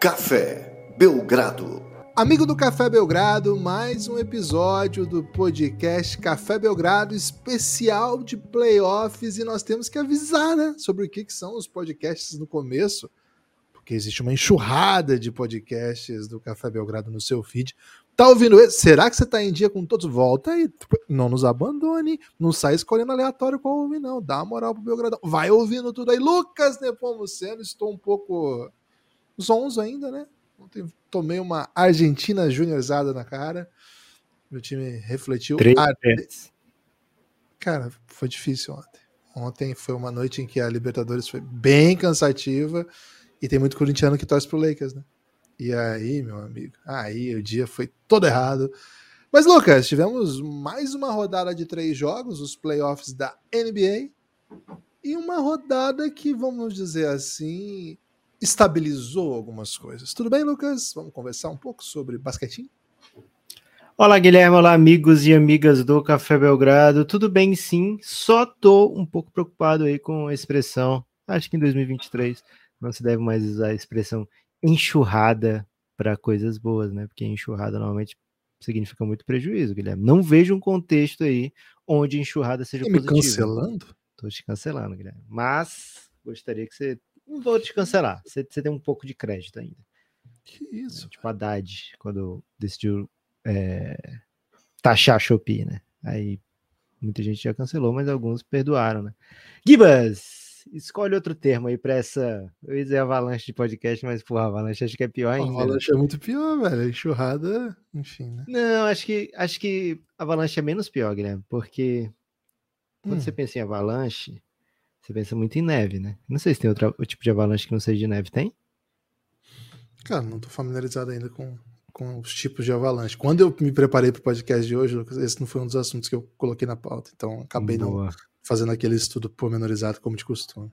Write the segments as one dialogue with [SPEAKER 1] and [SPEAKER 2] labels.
[SPEAKER 1] Café Belgrado.
[SPEAKER 2] Amigo do Café Belgrado, mais um episódio do podcast Café Belgrado especial de playoffs e nós temos que avisar, né, sobre o que, que são os podcasts no começo, porque existe uma enxurrada de podcasts do Café Belgrado no seu feed. Tá ouvindo esse? Será que você tá em dia com todos? Volta aí, não nos abandone, não sai escolhendo aleatório qual ouvir, não. Dá moral pro Belgradão. Vai ouvindo tudo aí. Lucas Nepomuceno, estou um pouco zonzo ainda, né? Ontem tomei uma Argentina juniorzada na cara. Meu time refletiu.
[SPEAKER 3] Três vezes.
[SPEAKER 2] Cara, foi difícil ontem. Ontem foi uma noite em que a Libertadores foi bem cansativa e tem muito corintiano que torce pro Lakers, né? E aí, meu amigo, aí o dia foi todo errado. Mas, Lucas, tivemos mais uma rodada de três jogos, os playoffs da NBA, e uma rodada que, vamos dizer assim, estabilizou algumas coisas. Tudo bem, Lucas? Vamos conversar um pouco sobre basquetinho?
[SPEAKER 3] Olá, Guilherme. Olá, amigos e amigas do Café Belgrado. Tudo bem, sim. Só tô um pouco preocupado aí com a expressão. Acho que em 2023 não se deve mais usar a expressão enxurrada para coisas boas, né? Porque enxurrada normalmente significa muito prejuízo, Guilherme. Não vejo um contexto aí onde enxurrada seja
[SPEAKER 2] Tá me
[SPEAKER 3] positiva.
[SPEAKER 2] cancelando?
[SPEAKER 3] Tô te cancelando, Guilherme. Mas gostaria que você. Não vou te cancelar. Você, você tem um pouco de crédito ainda.
[SPEAKER 2] Que isso?
[SPEAKER 3] Tipo a Haddad, quando decidiu é, taxar a Shopee, né? Aí muita gente já cancelou, mas alguns perdoaram, né? Gibas, escolhe outro termo aí pra essa. Eu ia dizer avalanche de podcast, mas porra, avalanche acho que é pior ainda. né?
[SPEAKER 2] avalanche é muito pior, velho. Enxurrada, enfim, né?
[SPEAKER 3] Não, acho que acho que avalanche é menos pior, Guilherme, porque quando
[SPEAKER 2] Hum.
[SPEAKER 3] você pensa em avalanche, você pensa muito em neve, né? Não sei se tem outro tipo de avalanche que não seja de neve, tem?
[SPEAKER 2] Cara, não tô familiarizado ainda com, com os tipos de avalanche. Quando eu me preparei pro podcast de hoje, Lucas, esse não foi um dos assuntos que eu coloquei na pauta. Então, acabei não
[SPEAKER 3] Boa.
[SPEAKER 2] fazendo aquele estudo pormenorizado como de costume.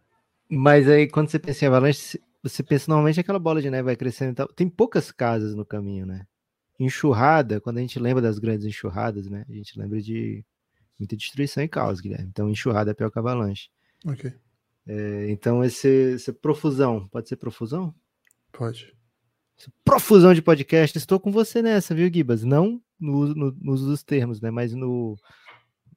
[SPEAKER 3] Mas aí, quando você pensa em avalanche, você pensa normalmente aquela bola de neve vai crescendo e tal. Tem poucas casas no caminho, né? Enxurrada, quando a gente lembra das grandes enxurradas, né? A gente lembra de muita destruição e caos, Guilherme. Então, enxurrada é pior que avalanche.
[SPEAKER 2] Ok,
[SPEAKER 3] É, então, esse, essa profusão, pode ser profusão?
[SPEAKER 2] pode.
[SPEAKER 3] Essa profusão de podcast, estou com você nessa, viu, Gibas? Não no, uso- no, no uso dos termos, né? Mas no,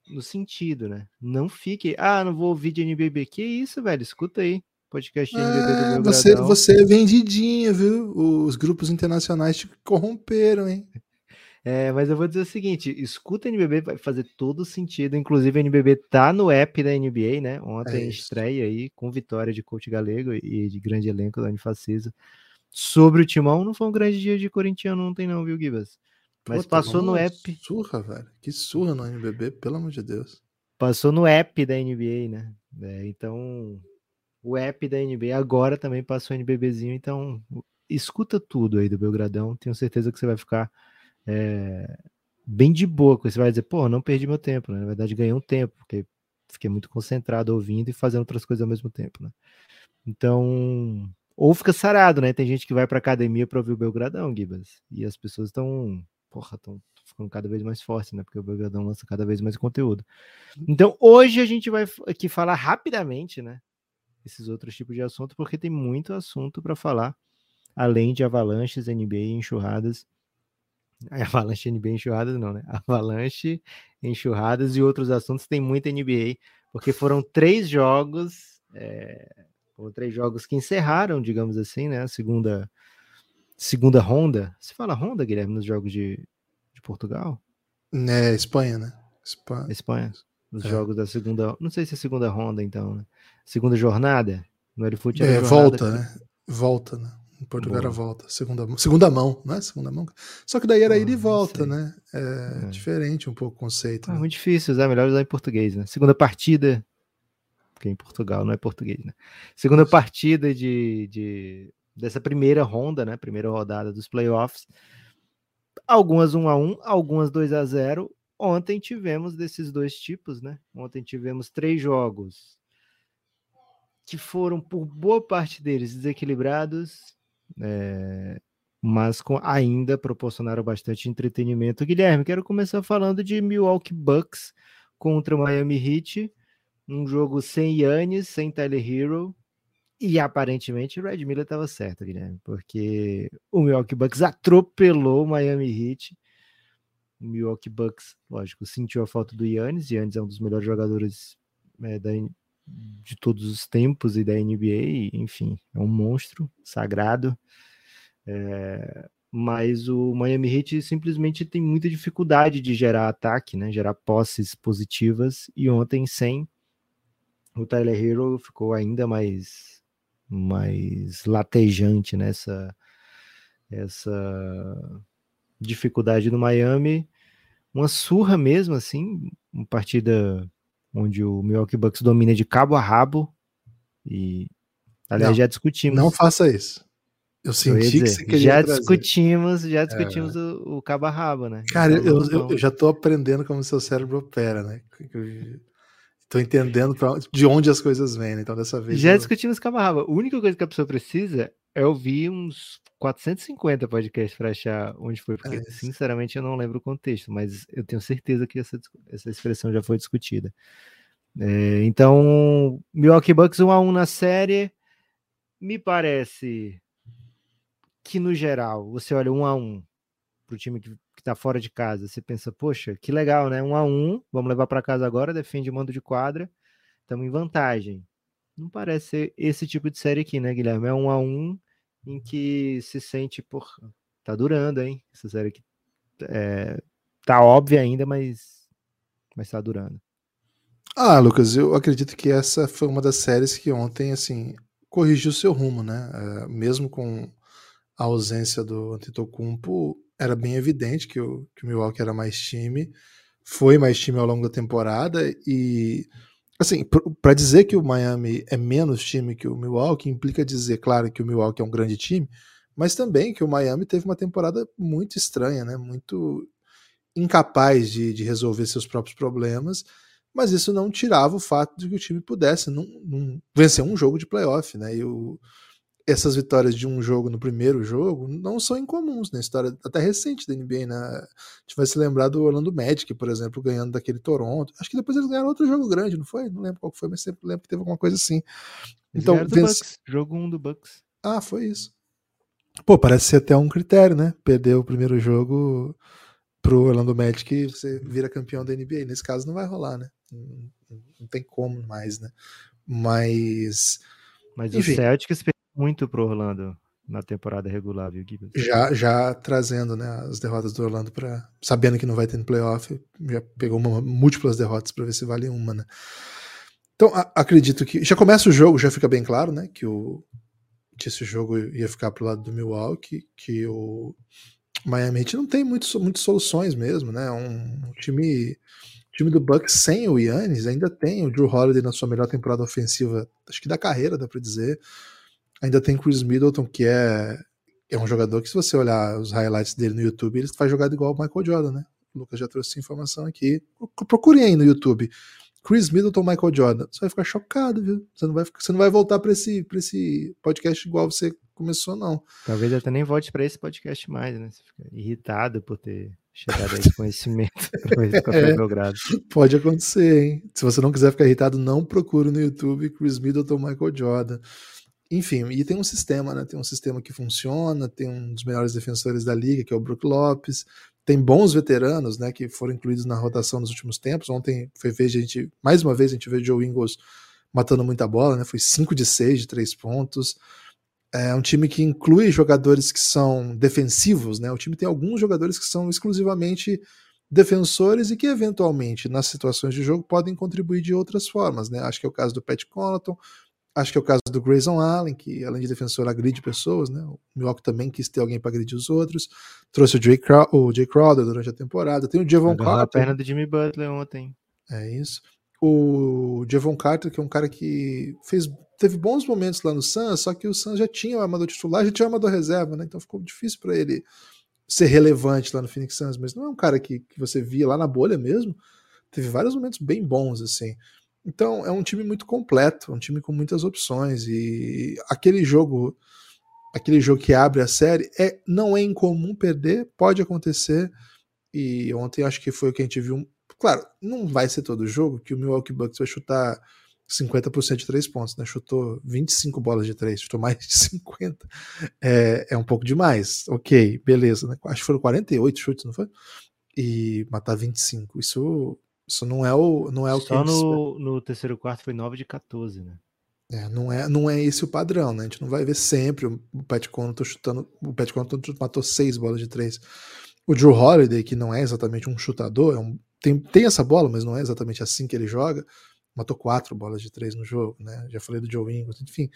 [SPEAKER 3] no sentido, né? Não fique, ah, não vou ouvir de NBB. Que isso, velho? Escuta aí. Podcast de NBB do
[SPEAKER 2] Ah,
[SPEAKER 3] meu
[SPEAKER 2] você,
[SPEAKER 3] gradão.
[SPEAKER 2] você é vendidinho, viu? Os grupos internacionais te corromperam, hein?
[SPEAKER 3] É, mas eu vou dizer o seguinte: escuta NBB, vai fazer todo sentido. Inclusive, a NBB tá no app da NBA, né? Ontem
[SPEAKER 2] É
[SPEAKER 3] estreia aí com vitória de Coach Galego e de grande elenco da Unifacisa. Sobre o Timão, não foi um grande dia de corintiano, não tem, não, viu, Gibas? Mas
[SPEAKER 2] Puta,
[SPEAKER 3] passou no app,
[SPEAKER 2] Surra, velho. Que surra no NBB, pelo amor de Deus.
[SPEAKER 3] passou no app da NBA, né? É, então, o app da NBA agora também passou NBBzinho, então escuta tudo aí do Belgradão, tenho certeza que você vai ficar é, bem de boa, você vai dizer, pô, não perdi meu tempo, né? Na verdade, ganhei um tempo, porque fiquei muito concentrado ouvindo e fazendo outras coisas ao mesmo tempo, né? Então, ou fica sarado, né? Tem gente que vai pra academia pra ouvir o Belgradão, Gibas, e as pessoas estão, porra, estão ficando cada vez mais fortes, né? Porque o Belgradão lança cada vez mais conteúdo. Então, hoje a gente vai aqui falar rapidamente, né? Esses outros tipos de assunto, porque tem muito assunto para falar, além de avalanches, NBA e enxurradas. Avalanche, NBA, enxurradas não, né? Avalanche, enxurradas e outros assuntos. Tem muita NBA, porque foram três jogos, é, foram três jogos que encerraram, digamos assim, né? A segunda, segunda ronda. Você fala ronda, Guilherme, nos jogos de, de Portugal?
[SPEAKER 2] É, Espanha, né? Espanha.
[SPEAKER 3] Espanha, nos
[SPEAKER 2] É.
[SPEAKER 3] jogos da segunda, não sei se é segunda ronda então, né? Segunda jornada, no Airfoot era
[SPEAKER 2] É,
[SPEAKER 3] jornada,
[SPEAKER 2] volta, né? Volta, né? Em Portugal era
[SPEAKER 3] Boa.
[SPEAKER 2] volta. Segunda, mão- segunda mão, não é? Segunda mão. Só que daí era
[SPEAKER 3] Ah,
[SPEAKER 2] ida e volta, né? É,
[SPEAKER 3] É.
[SPEAKER 2] diferente um pouco o conceito.
[SPEAKER 3] Ah,
[SPEAKER 2] né?
[SPEAKER 3] muito difícil usar, melhor usar em português, né? Segunda partida, porque em Portugal não é português, né? Segunda partida de, de dessa primeira ronda, né? Primeira rodada dos playoffs. Algumas 1 a 1, algumas 2 a 0. Ontem tivemos desses dois tipos, né? Ontem tivemos três jogos que foram por boa parte deles desequilibrados, é, mas com, ainda proporcionaram bastante entretenimento. Guilherme, quero começar falando de Milwaukee Bucks contra Miami Heat, um jogo sem Yannis, sem Tyler Hero, E aparentemente o Red Miller estava certo, Guilherme, porque o Milwaukee Bucks atropelou o Miami Heat. O Milwaukee Bucks, lógico, sentiu a falta do Yannis. Yannis é um dos melhores jogadores é, da, de todos os tempos e da NBA, enfim, é um monstro sagrado. É, mas o Miami Heat simplesmente tem muita dificuldade de gerar ataque, né? Gerar posses positivas. E ontem, sem o Tyler Hero, ficou ainda mais mais latejante nessa essa dificuldade no Miami. Uma surra mesmo, assim, uma partida onde o Milwaukee Bucks domina de cabo a rabo. E, aliás, não, já discutimos.
[SPEAKER 2] Não faça isso. Eu senti eu dizer, que você queria
[SPEAKER 3] Já
[SPEAKER 2] trazer.
[SPEAKER 3] discutimos, já discutimos é. o, o, cabo a rabo, né?
[SPEAKER 2] Cara, então, eu, eu, eu, já tô aprendendo como seu cérebro opera, né? Tô entendendo pra, de onde as coisas vêm, né? Então dessa vez.
[SPEAKER 3] Já eu... discutimos camarada. A única coisa que a pessoa precisa é ouvir uns 450 podcasts para achar onde foi, porque é sinceramente eu não lembro o contexto, mas eu tenho certeza que essa, essa expressão já foi discutida. É, então, Milwaukee Bucks 1 a 1 na série, me parece que no geral, você olha 1 a 1 para o time que que tá fora de casa, você pensa, poxa, que legal, né? Um a um, vamos levar para casa agora, defende o mando de quadra, estamos em vantagem. Não parece ser esse tipo de série aqui, né, Guilherme? É um a um em que se sente, por tá durando, hein? Essa série aqui é, tá óbvia ainda, mas mas tá durando.
[SPEAKER 2] Ah, Lucas, eu acredito que essa foi uma das séries que ontem, assim, corrigiu seu rumo, né? É, mesmo com a ausência do Antetokounmpo, era bem evidente que o, que o Milwaukee era mais time, foi mais time ao longo da temporada e assim, para dizer que o Miami é menos time que o Milwaukee implica dizer, claro, que o Milwaukee é um grande time, mas também que o Miami teve uma temporada muito estranha, né? Muito incapaz de, de resolver seus próprios problemas, mas isso não tirava o fato de que o time pudesse não, vencer um jogo de playoff, né? E o, essas vitórias de um jogo no primeiro jogo não são incomuns na né? história até recente da NBA, né? A gente vai se lembrar do Orlando Magic, por exemplo, ganhando daquele Toronto. Acho que depois eles ganharam outro jogo grande, não foi? Não lembro qual foi, mas sempre lembro que teve alguma coisa assim.
[SPEAKER 3] Então, vence... Bucks, jogo 1 um do Bucks.
[SPEAKER 2] Ah, foi isso. Pô, parece ser até um critério, né? Perder o primeiro jogo pro Orlando Magic, você vira campeão da NBA. Nesse caso não vai rolar, né? Não, não tem como mais, né? Mas
[SPEAKER 3] mas Enfim. o Celtics muito pro Orlando na temporada regular, viu, Gibbs?
[SPEAKER 2] Já, já trazendo né, as derrotas do Orlando para sabendo que não vai ter no playoff, já pegou uma, múltiplas derrotas para ver se vale uma, né? Então, a, acredito que já começa o jogo, já fica bem claro, né, que o que esse jogo ia ficar pro lado do Milwaukee, que o Miami Heat não tem muito, muitas soluções mesmo, né? Um, um time time do Bucks sem o Yannis ainda tem o Drew Holiday na sua melhor temporada ofensiva, acho que da carreira, dá para dizer. Ainda tem Chris Middleton, que é, é um jogador que, se você olhar os highlights dele no YouTube, ele faz jogada igual o Michael Jordan, né? O Lucas já trouxe essa informação aqui. Procurem aí no YouTube. Chris Middleton, Michael Jordan. Você vai ficar chocado, viu? Você não vai, você não vai voltar para esse, esse podcast igual você começou, não.
[SPEAKER 3] Talvez até nem volte para esse podcast mais, né? Você fica irritado por ter chegado a esse conhecimento é, Belgrado.
[SPEAKER 2] Pode acontecer, hein? Se você não quiser ficar irritado, não procure no YouTube Chris Middleton, Michael Jordan. Enfim, e tem um sistema, né? Tem um sistema que funciona, tem um dos melhores defensores da liga, que é o Brook Lopes, tem bons veteranos, né, que foram incluídos na rotação nos últimos tempos. Ontem foi vez a gente, mais uma vez, a gente vê o Joe Ingles matando muita bola, né? Foi 5 de 6 de 3 pontos. É um time que inclui jogadores que são defensivos, né? O time tem alguns jogadores que são exclusivamente defensores e que eventualmente nas situações de jogo podem contribuir de outras formas, né? Acho que é o caso do Pat Connaughton, Acho que é o caso do Grayson Allen, que além de defensor agride pessoas, né? O Milwaukee também quis ter alguém para agredir os outros. Trouxe o Jay, Crow o Jay Crowder durante a temporada. Tem o Javon Carter. a
[SPEAKER 3] perna do Jimmy Butler ontem.
[SPEAKER 2] É isso. O Javon Carter, que é um cara que fez, teve bons momentos lá no Suns, só que o Suns já tinha o armador titular, já tinha o armador reserva, né? Então ficou difícil para ele ser relevante lá no Phoenix Suns, mas não é um cara que, que você via lá na bolha mesmo. Teve vários momentos bem bons, assim. Então é um time muito completo, um time com muitas opções e aquele jogo, aquele jogo que abre a série é não é incomum perder, pode acontecer. E ontem acho que foi o que a gente viu. Claro, não vai ser todo jogo que o Milwaukee Bucks vai chutar 50% de três pontos, né? Chutou 25 bolas de três, chutou mais de 50. É, é um pouco demais. Ok, beleza, né? Acho que foram 48 chutes, não foi? E matar 25. Isso, isso não é o, não é o
[SPEAKER 3] Só no, no terceiro quarto foi 9 de 14, né?
[SPEAKER 2] É, não, é, não é esse o padrão, né? A gente não vai ver sempre o Pat Connaughton chutando. O Pat Connaughton matou seis bolas de três. O Drew Holiday, que não é exatamente um chutador, é um, tem, tem essa bola, mas não é exatamente assim que ele joga. Matou quatro bolas de três no jogo, né? Já falei do Joe Ingles, enfim.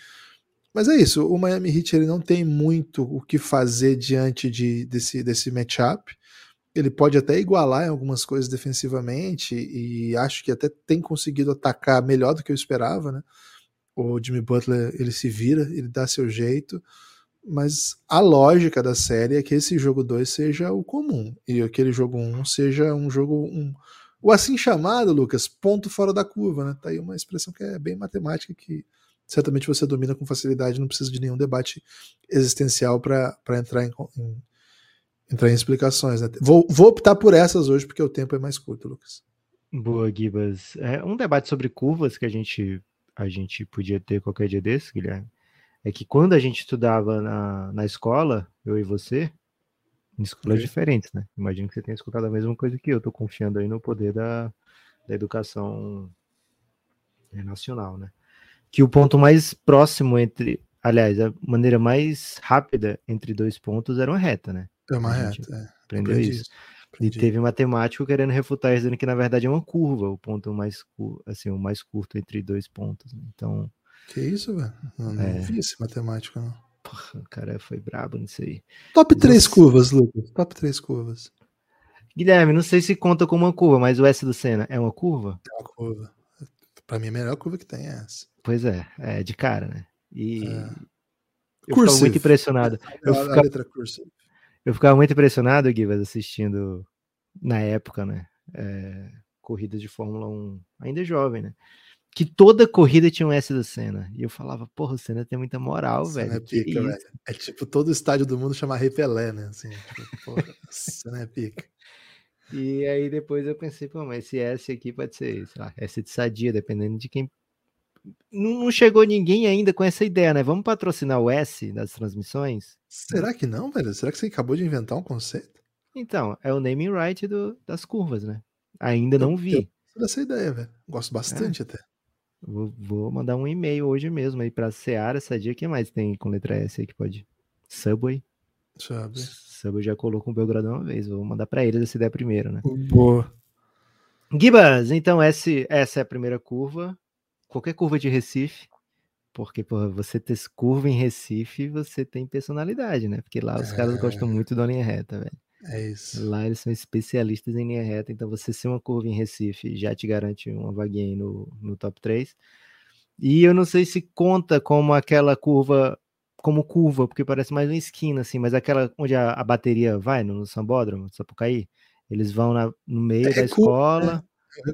[SPEAKER 2] Mas é isso, o Miami Heat ele não tem muito o que fazer diante de, desse, desse matchup. Ele pode até igualar em algumas coisas defensivamente e acho que até tem conseguido atacar melhor do que eu esperava, né? O Jimmy Butler ele se vira, ele dá seu jeito, mas a lógica da série é que esse jogo 2 seja o comum e aquele jogo 1 um seja um jogo um, o assim chamado, Lucas, ponto fora da curva, né? Tá aí uma expressão que é bem matemática que certamente você domina com facilidade, não precisa de nenhum debate existencial para entrar em, em, entrar em explicações. Né? Vou, vou optar por essas hoje porque o tempo é mais curto, Lucas.
[SPEAKER 3] Boa, Gibas. É um debate sobre curvas que a gente a gente podia ter qualquer dia desse, Guilherme, é que quando a gente estudava na, na escola, eu e você, em escolas okay. diferentes, né? Imagino que você tenha escutado a mesma coisa que eu, tô confiando aí no poder da, da educação nacional, né? Que o ponto mais próximo entre, aliás, a maneira mais rápida entre dois pontos era uma reta, né?
[SPEAKER 2] É uma reta, é.
[SPEAKER 3] Aprendeu isso. isso. E teve matemático querendo refutar dizendo que na verdade é uma curva, o ponto mais assim, o mais curto entre dois pontos. Né? Então.
[SPEAKER 2] Que isso, velho? Não, não é... vi esse matemático, não.
[SPEAKER 3] Porra, o cara foi brabo nisso aí.
[SPEAKER 2] Top 3 curvas, Lucas. Top 3 curvas.
[SPEAKER 3] Guilherme, não sei se conta como uma curva, mas o S do Senna é uma curva?
[SPEAKER 2] É uma curva. Pra mim, a melhor curva que tem é essa.
[SPEAKER 3] Pois é, é de cara, né? E. É. Eu muito impressionado. Eu ficava... a letra cursive. Eu ficava muito impressionado, Guivas, assistindo na época, né? É, corridas de Fórmula 1, ainda jovem, né? Que toda corrida tinha um S do Senna. E eu falava, porra, o Senna tem muita moral, Senna velho. É, pica, velho.
[SPEAKER 2] é tipo todo estádio do mundo chamar Repelé, né? Assim, tipo, porra, Senna é pica.
[SPEAKER 3] E aí depois eu pensei, pô, mas esse S aqui pode ser, sei lá, S de sadia, dependendo de quem. Não, chegou ninguém ainda com essa ideia, né? Vamos patrocinar o S das transmissões?
[SPEAKER 2] Será que não, velho? Será que você acabou de inventar um conceito?
[SPEAKER 3] Então, é o naming right do, das curvas, né? Ainda não vi.
[SPEAKER 2] Eu dessa ideia, velho. Gosto bastante é. até.
[SPEAKER 3] Vou, vou, mandar um e-mail hoje mesmo aí pra Seara Sadia. O que mais tem com letra S aí que pode? Subway.
[SPEAKER 2] Subway.
[SPEAKER 3] Subway já colocou o Belgrado uma vez. Vou mandar pra eles essa ideia primeiro, né?
[SPEAKER 2] Boa.
[SPEAKER 3] Gibas, então esse, essa é a primeira curva. Qualquer curva de Recife porque, porra, você ter curva em Recife, você tem personalidade, né? Porque lá os é... caras gostam muito da linha reta, velho.
[SPEAKER 2] É isso.
[SPEAKER 3] Lá eles são especialistas em linha reta, então você ser uma curva em Recife já te garante uma vaguinha aí no, no top 3. E eu não sei se conta como aquela curva, como curva, porque parece mais uma esquina, assim, mas aquela onde a, a bateria vai, no, no Sambódromo, Sapucaí, eles vão na, no meio é da recuo, escola. Né?
[SPEAKER 2] É.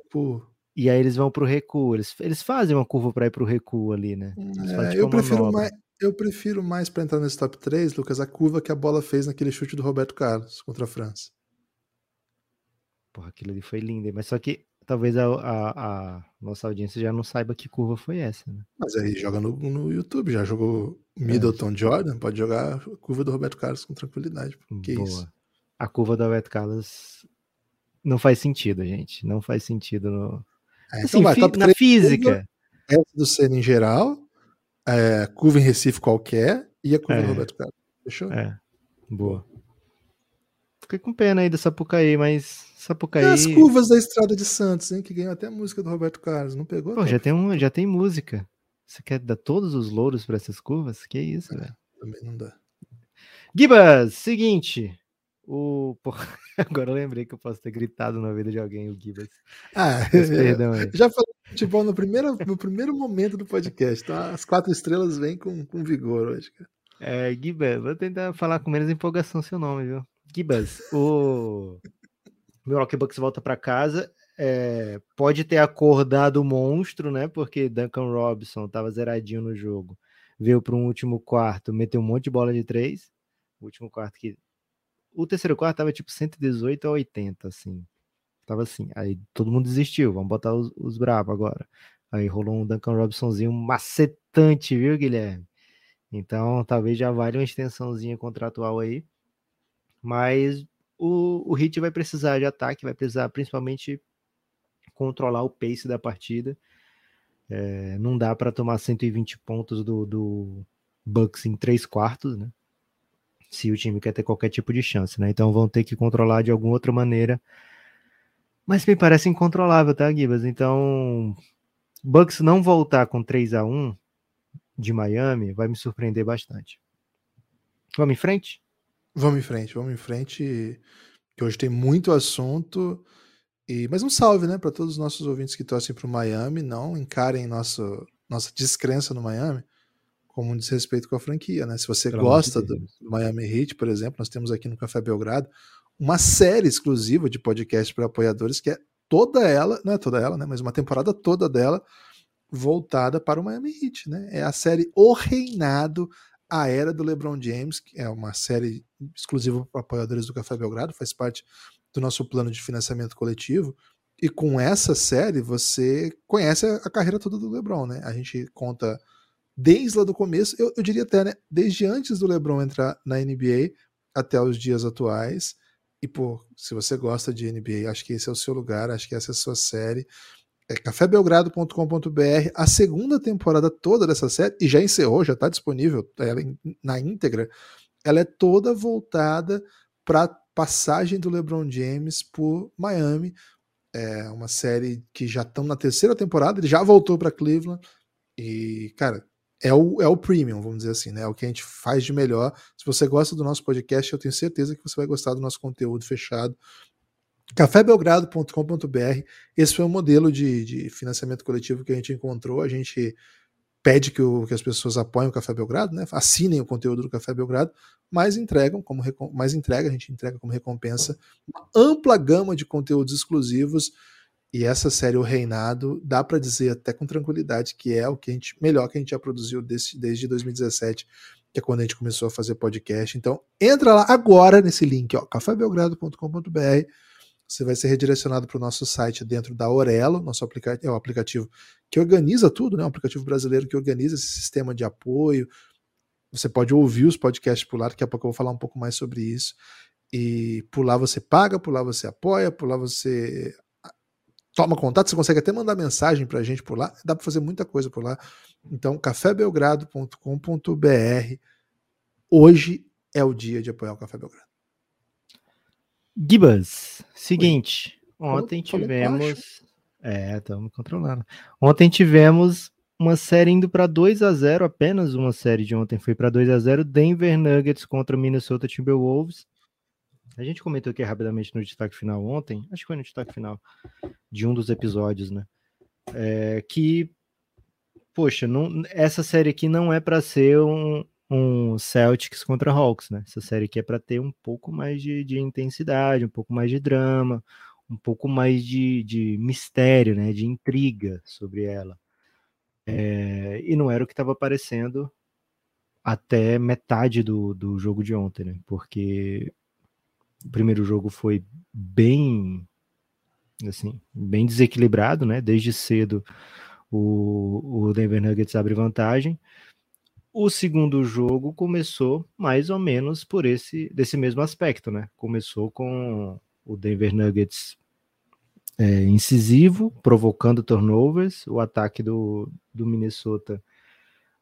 [SPEAKER 3] E aí eles vão pro recuo. Eles, eles fazem uma curva para ir pro recuo ali, né?
[SPEAKER 2] É, tipo eu, prefiro mais, eu prefiro mais para entrar nesse top 3, Lucas, a curva que a bola fez naquele chute do Roberto Carlos contra a França.
[SPEAKER 3] Porra, aquilo ali foi lindo, mas só que talvez a, a, a, nossa audiência já não saiba que curva foi essa, né?
[SPEAKER 2] Mas aí joga no, no YouTube, já jogou Middleton é. Jordan, pode jogar a curva do Roberto Carlos com tranquilidade. Que Boa. Isso?
[SPEAKER 3] A curva do Roberto Carlos não faz sentido, gente. Não faz sentido no,
[SPEAKER 2] é, assim, então vai, fi na física. Essa do Senna em geral, é, curva em Recife qualquer e a curva é. do Roberto Carlos. Fechou?
[SPEAKER 3] É, boa. Fiquei com pena aí da Sapucaí, mas Sapucaí...
[SPEAKER 2] as curvas da Estrada de Santos, hein, que ganhou até a música do Roberto Carlos, não pegou?
[SPEAKER 3] Pô, já tem, um, já tem música. Você quer dar todos os louros para essas curvas? Que isso, é, velho.
[SPEAKER 2] Também não dá.
[SPEAKER 3] Gibas, seguinte. O... agora eu lembrei que eu posso ter gritado na vida de alguém, o Gibas.
[SPEAKER 2] Ah, perdão aí. já falei de futebol no primeiro, no primeiro momento do podcast. Então as quatro estrelas vêm com, com vigor hoje, cara.
[SPEAKER 3] É, Gibas, vou tentar falar com menos empolgação seu nome, viu? Gibas, o Milwaukee Bucks volta para casa. É, pode ter acordado o monstro, né? Porque Duncan Robinson estava zeradinho no jogo. Veio para um último quarto, meteu um monte de bola de três. O último quarto que o terceiro quarto tava tipo 118 a 80, assim. Tava assim. Aí todo mundo desistiu, vamos botar os, os bravos agora. Aí rolou um Duncan Robinsonzinho macetante, viu, Guilherme? Então, talvez já valha uma extensãozinha contratual aí. Mas o, o Hit vai precisar de ataque, vai precisar principalmente controlar o pace da partida. É, não dá para tomar 120 pontos do, do Bucks em três quartos, né? Se o time quer ter qualquer tipo de chance, né? Então vão ter que controlar de alguma outra maneira. Mas me parece incontrolável, tá, Gibas? Então, Bucks não voltar com 3 a 1 de Miami vai me surpreender bastante. Vamos em frente?
[SPEAKER 2] Vamos em frente, vamos em frente, que hoje tem muito assunto. E, mas um salve, né, para todos os nossos ouvintes que torcem para o Miami, não encarem nosso, nossa descrença no Miami como um desrespeito com a franquia, né? Se você Pelo gosta do, do Miami Heat, por exemplo, nós temos aqui no Café Belgrado uma série exclusiva de podcast para apoiadores que é toda ela, não é toda ela, né, mas uma temporada toda dela voltada para o Miami Heat, né? É a série O Reinado, a Era do LeBron James, que é uma série exclusiva para apoiadores do Café Belgrado, faz parte do nosso plano de financiamento coletivo. E com essa série você conhece a carreira toda do LeBron, né? A gente conta desde lá do começo, eu, eu diria até, né? Desde antes do LeBron entrar na NBA até os dias atuais. E, pô, se você gosta de NBA, acho que esse é o seu lugar, acho que essa é a sua série é cafébelgrado.com.br, a segunda temporada toda dessa série, e já encerrou, já está disponível ela na íntegra, ela é toda voltada para passagem do LeBron James por Miami. É uma série que já estão na terceira temporada, ele já voltou para Cleveland, e, cara, é o, é o premium, vamos dizer assim, né? É o que a gente faz de melhor. Se você gosta do nosso podcast, eu tenho certeza que você vai gostar do nosso conteúdo fechado cafébelgrado.com.br. Esse foi o modelo de, de, financiamento coletivo que a gente encontrou. A gente pede que, o, que, as pessoas apoiem o Café Belgrado, né? assinem o conteúdo do Café Belgrado, mas entregam como mais entrega, a gente entrega como recompensa uma ampla gama de conteúdos exclusivos. E essa série O Reinado, dá para dizer até com tranquilidade que é o que a gente melhor que a gente já produziu desde, desde 2017, que é quando a gente começou a fazer podcast. Então, entra lá agora nesse link, ó, cafébelgrado.com.br você vai ser redirecionado para o nosso site dentro da Orelo, nosso aplicativo, é o aplicativo que organiza tudo, né? Um aplicativo brasileiro que organiza esse sistema de apoio. Você pode ouvir os podcasts por lá, daqui a pouco eu vou falar um pouco mais sobre isso. E por lá você paga, por lá você apoia, por lá você toma contato, você consegue até mandar mensagem para a gente por lá, dá para fazer muita coisa por lá. Então, cafébelgrado.com.br. Hoje é o dia de apoiar o Café Belgrado.
[SPEAKER 3] Gibas, seguinte, ontem tivemos. É, estamos controlando. Ontem tivemos uma série indo para 2 a 0 apenas uma série de ontem foi para 2 a 0 Denver Nuggets contra Minnesota Timberwolves. A gente comentou aqui rapidamente no destaque final ontem, acho que foi no destaque final de um dos episódios, né? É, que, poxa, não, essa série aqui não é para ser um, um Celtics contra Hawks, né? Essa série aqui é para ter um pouco mais de, de, intensidade, um pouco mais de drama, um pouco mais de, de mistério, né? De intriga sobre ela. É, e não era o que estava aparecendo até metade do, do jogo de ontem, né? Porque o primeiro jogo foi bem assim, bem desequilibrado, né? Desde cedo o, o Denver Nuggets abre vantagem. O segundo jogo começou mais ou menos por esse desse mesmo aspecto, né? Começou com o Denver Nuggets é, incisivo, provocando turnovers, o ataque do, do Minnesota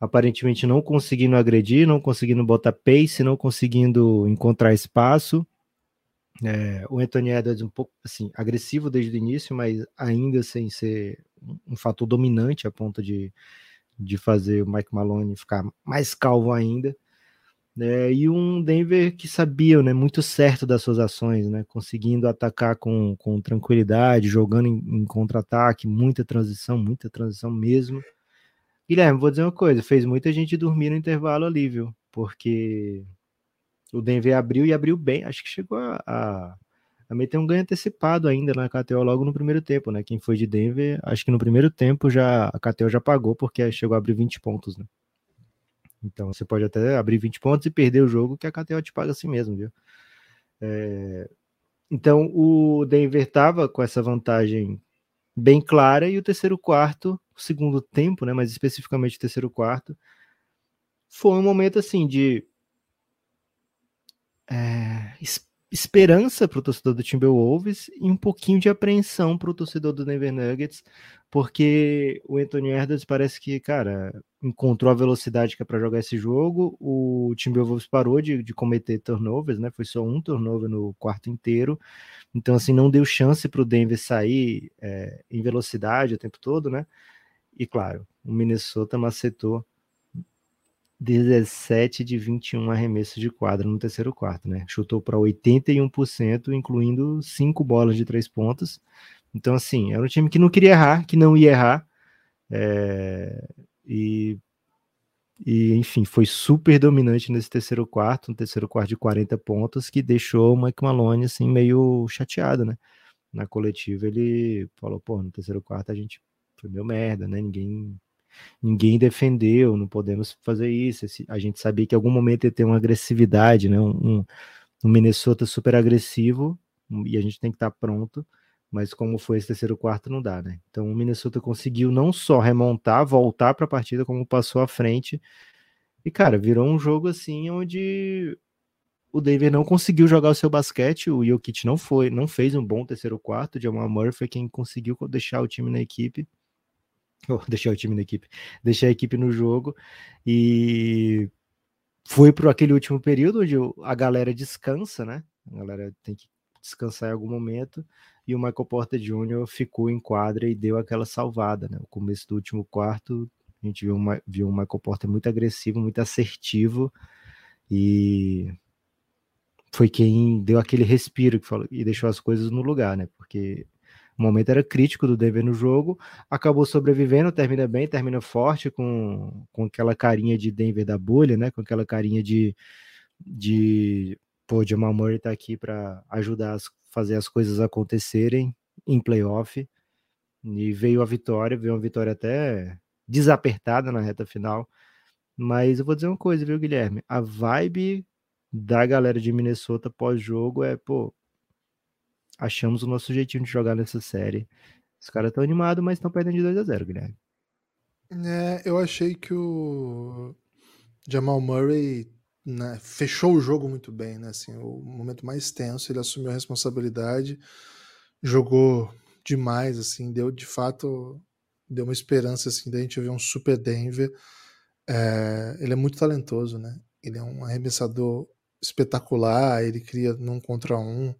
[SPEAKER 3] aparentemente não conseguindo agredir, não conseguindo botar pace, não conseguindo encontrar espaço. É, o Anthony Edwards um pouco assim agressivo desde o início, mas ainda sem ser um fator dominante a ponto de de fazer o Mike Malone ficar mais calvo ainda. Né? E um Denver que sabia né, muito certo das suas ações, né? conseguindo atacar com, com tranquilidade, jogando em, em contra-ataque, muita transição, muita transição mesmo. Guilherme, vou dizer uma coisa: fez muita gente dormir no intervalo ali, viu? Porque o Denver abriu e abriu bem, acho que chegou a, a também tem um ganho antecipado ainda na KTO logo no primeiro tempo, né? Quem foi de Denver, acho que no primeiro tempo já a KTO já pagou porque chegou a abrir 20 pontos, né? Então você pode até abrir 20 pontos e perder o jogo que a KTO te paga assim mesmo, viu? É... Então o Denver tava com essa vantagem bem clara e o terceiro quarto segundo tempo, né, mas especificamente o terceiro quarto, foi um momento assim de é, esperança para o torcedor do Timberwolves e um pouquinho de apreensão para o torcedor do Denver Nuggets, porque o Anthony Edwards parece que, cara, encontrou a velocidade que é para jogar esse jogo. O Timberwolves parou de, de cometer turnovers, né? Foi só um turnover no quarto inteiro. Então, assim, não deu chance para o Denver sair é, em velocidade o tempo todo, né? E claro, o Minnesota macetou 17 de 21 arremessos de quadra no terceiro quarto, né? Chutou para 81%, incluindo cinco bolas de três pontos. Então, assim, era um time que não queria errar, que não ia errar. É... E, e, enfim, foi super dominante nesse terceiro quarto, um terceiro quarto de 40 pontos, que deixou o Mike Malone, assim, meio chateado, né? Na coletiva ele falou, pô, no terceiro quarto a gente foi meio merda, né? Ninguém ninguém defendeu, não podemos fazer isso. A gente sabia que em algum momento ia ter uma agressividade, né? Um, um Minnesota super agressivo e a gente tem que estar pronto. Mas como foi esse terceiro quarto, não dá, né? Então o Minnesota conseguiu não só remontar, voltar para a partida, como passou à frente. E, cara, virou um jogo assim onde o Denver não conseguiu jogar o seu basquete, o Jokic não foi, não fez um bom terceiro quarto, o Jamal foi quem conseguiu deixar o time na equipe deixar o time na equipe, deixar a equipe no jogo e foi para aquele último período onde a galera descansa, né? A galera tem que descansar em algum momento e o Michael Porter Jr. ficou em quadra e deu aquela salvada, né? No começo do último quarto, a gente viu, uma, viu o Michael Porter muito agressivo, muito assertivo e foi quem deu aquele respiro que falou, e deixou as coisas no lugar, né? Porque o momento era crítico do Denver no jogo, acabou sobrevivendo, termina bem, termina forte, com, com aquela carinha de Denver da bolha, né? Com aquela carinha de, de pô, Jamal Murray tá aqui para ajudar a fazer as coisas acontecerem em playoff. E veio a vitória, veio uma vitória até desapertada na reta final. Mas eu vou dizer uma coisa, viu, Guilherme? A vibe da galera de Minnesota pós-jogo é, pô, achamos o nosso jeitinho de jogar nessa série. Os caras estão animados, mas estão perdendo de 2 a 0 Guilherme.
[SPEAKER 2] É, eu achei que o Jamal Murray né, fechou o jogo muito bem, né? Assim, o momento mais tenso, ele assumiu a responsabilidade, jogou demais, assim, deu de fato deu uma esperança assim da gente ver um super Denver. É, ele é muito talentoso, né? Ele é um arremessador espetacular, ele cria num contra um.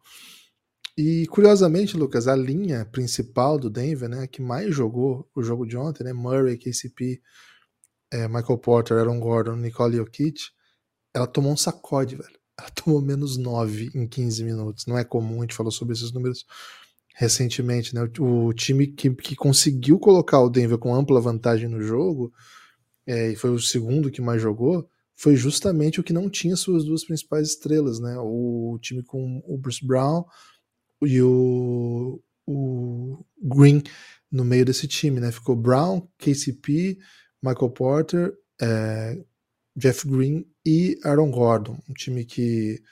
[SPEAKER 2] E curiosamente, Lucas, a linha principal do Denver, né, que mais jogou o jogo de ontem, né, Murray, KCP, é, Michael Porter, Aaron Gordon, Nicole Jokic, ela tomou um sacode, velho. Ela tomou menos 9 em 15 minutos. Não é comum, a gente falou sobre esses números recentemente, né? O, o time que, que conseguiu colocar o Denver com ampla vantagem no jogo, é, e foi o segundo que mais jogou, foi justamente o que não tinha suas duas principais estrelas, né? O time com o Bruce Brown e o, o Green no meio desse time, né? Ficou Brown, KCP, Michael Porter, é, Jeff Green e Aaron Gordon, um time que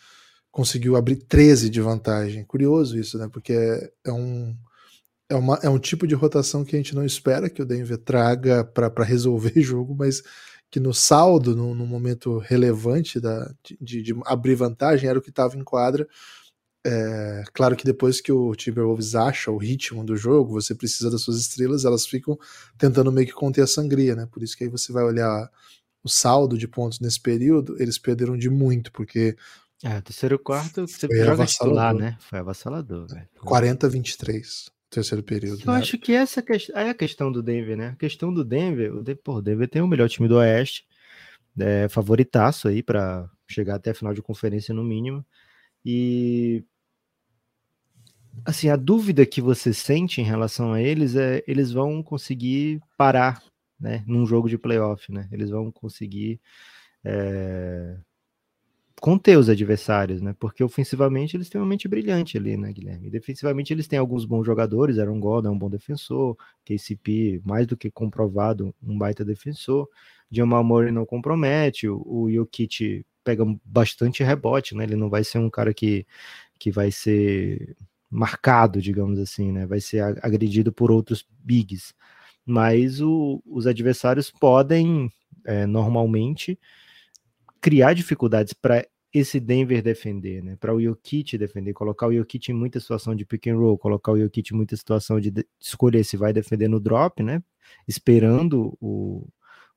[SPEAKER 2] conseguiu abrir 13 de vantagem. Curioso isso, né? Porque é, um é, uma, é um tipo de rotação que a gente não espera que o Denver traga para resolver jogo, mas que no saldo, no, no momento relevante da, de, de, abrir vantagem, era o que estava em quadra é, claro que depois que o Timberwolves acha o ritmo do jogo, você precisa das suas estrelas, elas ficam tentando meio que conter a sangria, né? Por isso que aí você vai olhar o saldo de pontos nesse período, eles perderam de muito, porque.
[SPEAKER 3] É, terceiro quarto, você joga titular, né? Foi avassalador, velho.
[SPEAKER 2] 40 23 terceiro período.
[SPEAKER 3] Eu né? acho que essa é a questão do Denver, né? A questão do Denver, o Denver, pô, o Denver tem o melhor time do Oeste, é, favoritaço aí para chegar até a final de conferência no mínimo. E assim, a dúvida que você sente em relação a eles é eles vão conseguir parar, né, num jogo de playoff, né? Eles vão conseguir é, conter os adversários, né? Porque ofensivamente eles têm uma mente brilhante ali, né, Guilherme? E defensivamente eles têm alguns bons jogadores, Aaron Gordon é um bom defensor, KCP mais do que comprovado, um baita defensor, Jamal Murray não compromete, o, o Jokic pega bastante rebote, né? Ele não vai ser um cara que, que vai ser marcado, digamos assim, né? Vai ser agredido por outros bigs. mas o, os adversários podem é, normalmente criar dificuldades para esse Denver defender, né? Para o Jokic defender, colocar o Jokic em muita situação de pick and roll, colocar o Jokic em muita situação de, de escolher se vai defender no drop, né? Esperando o,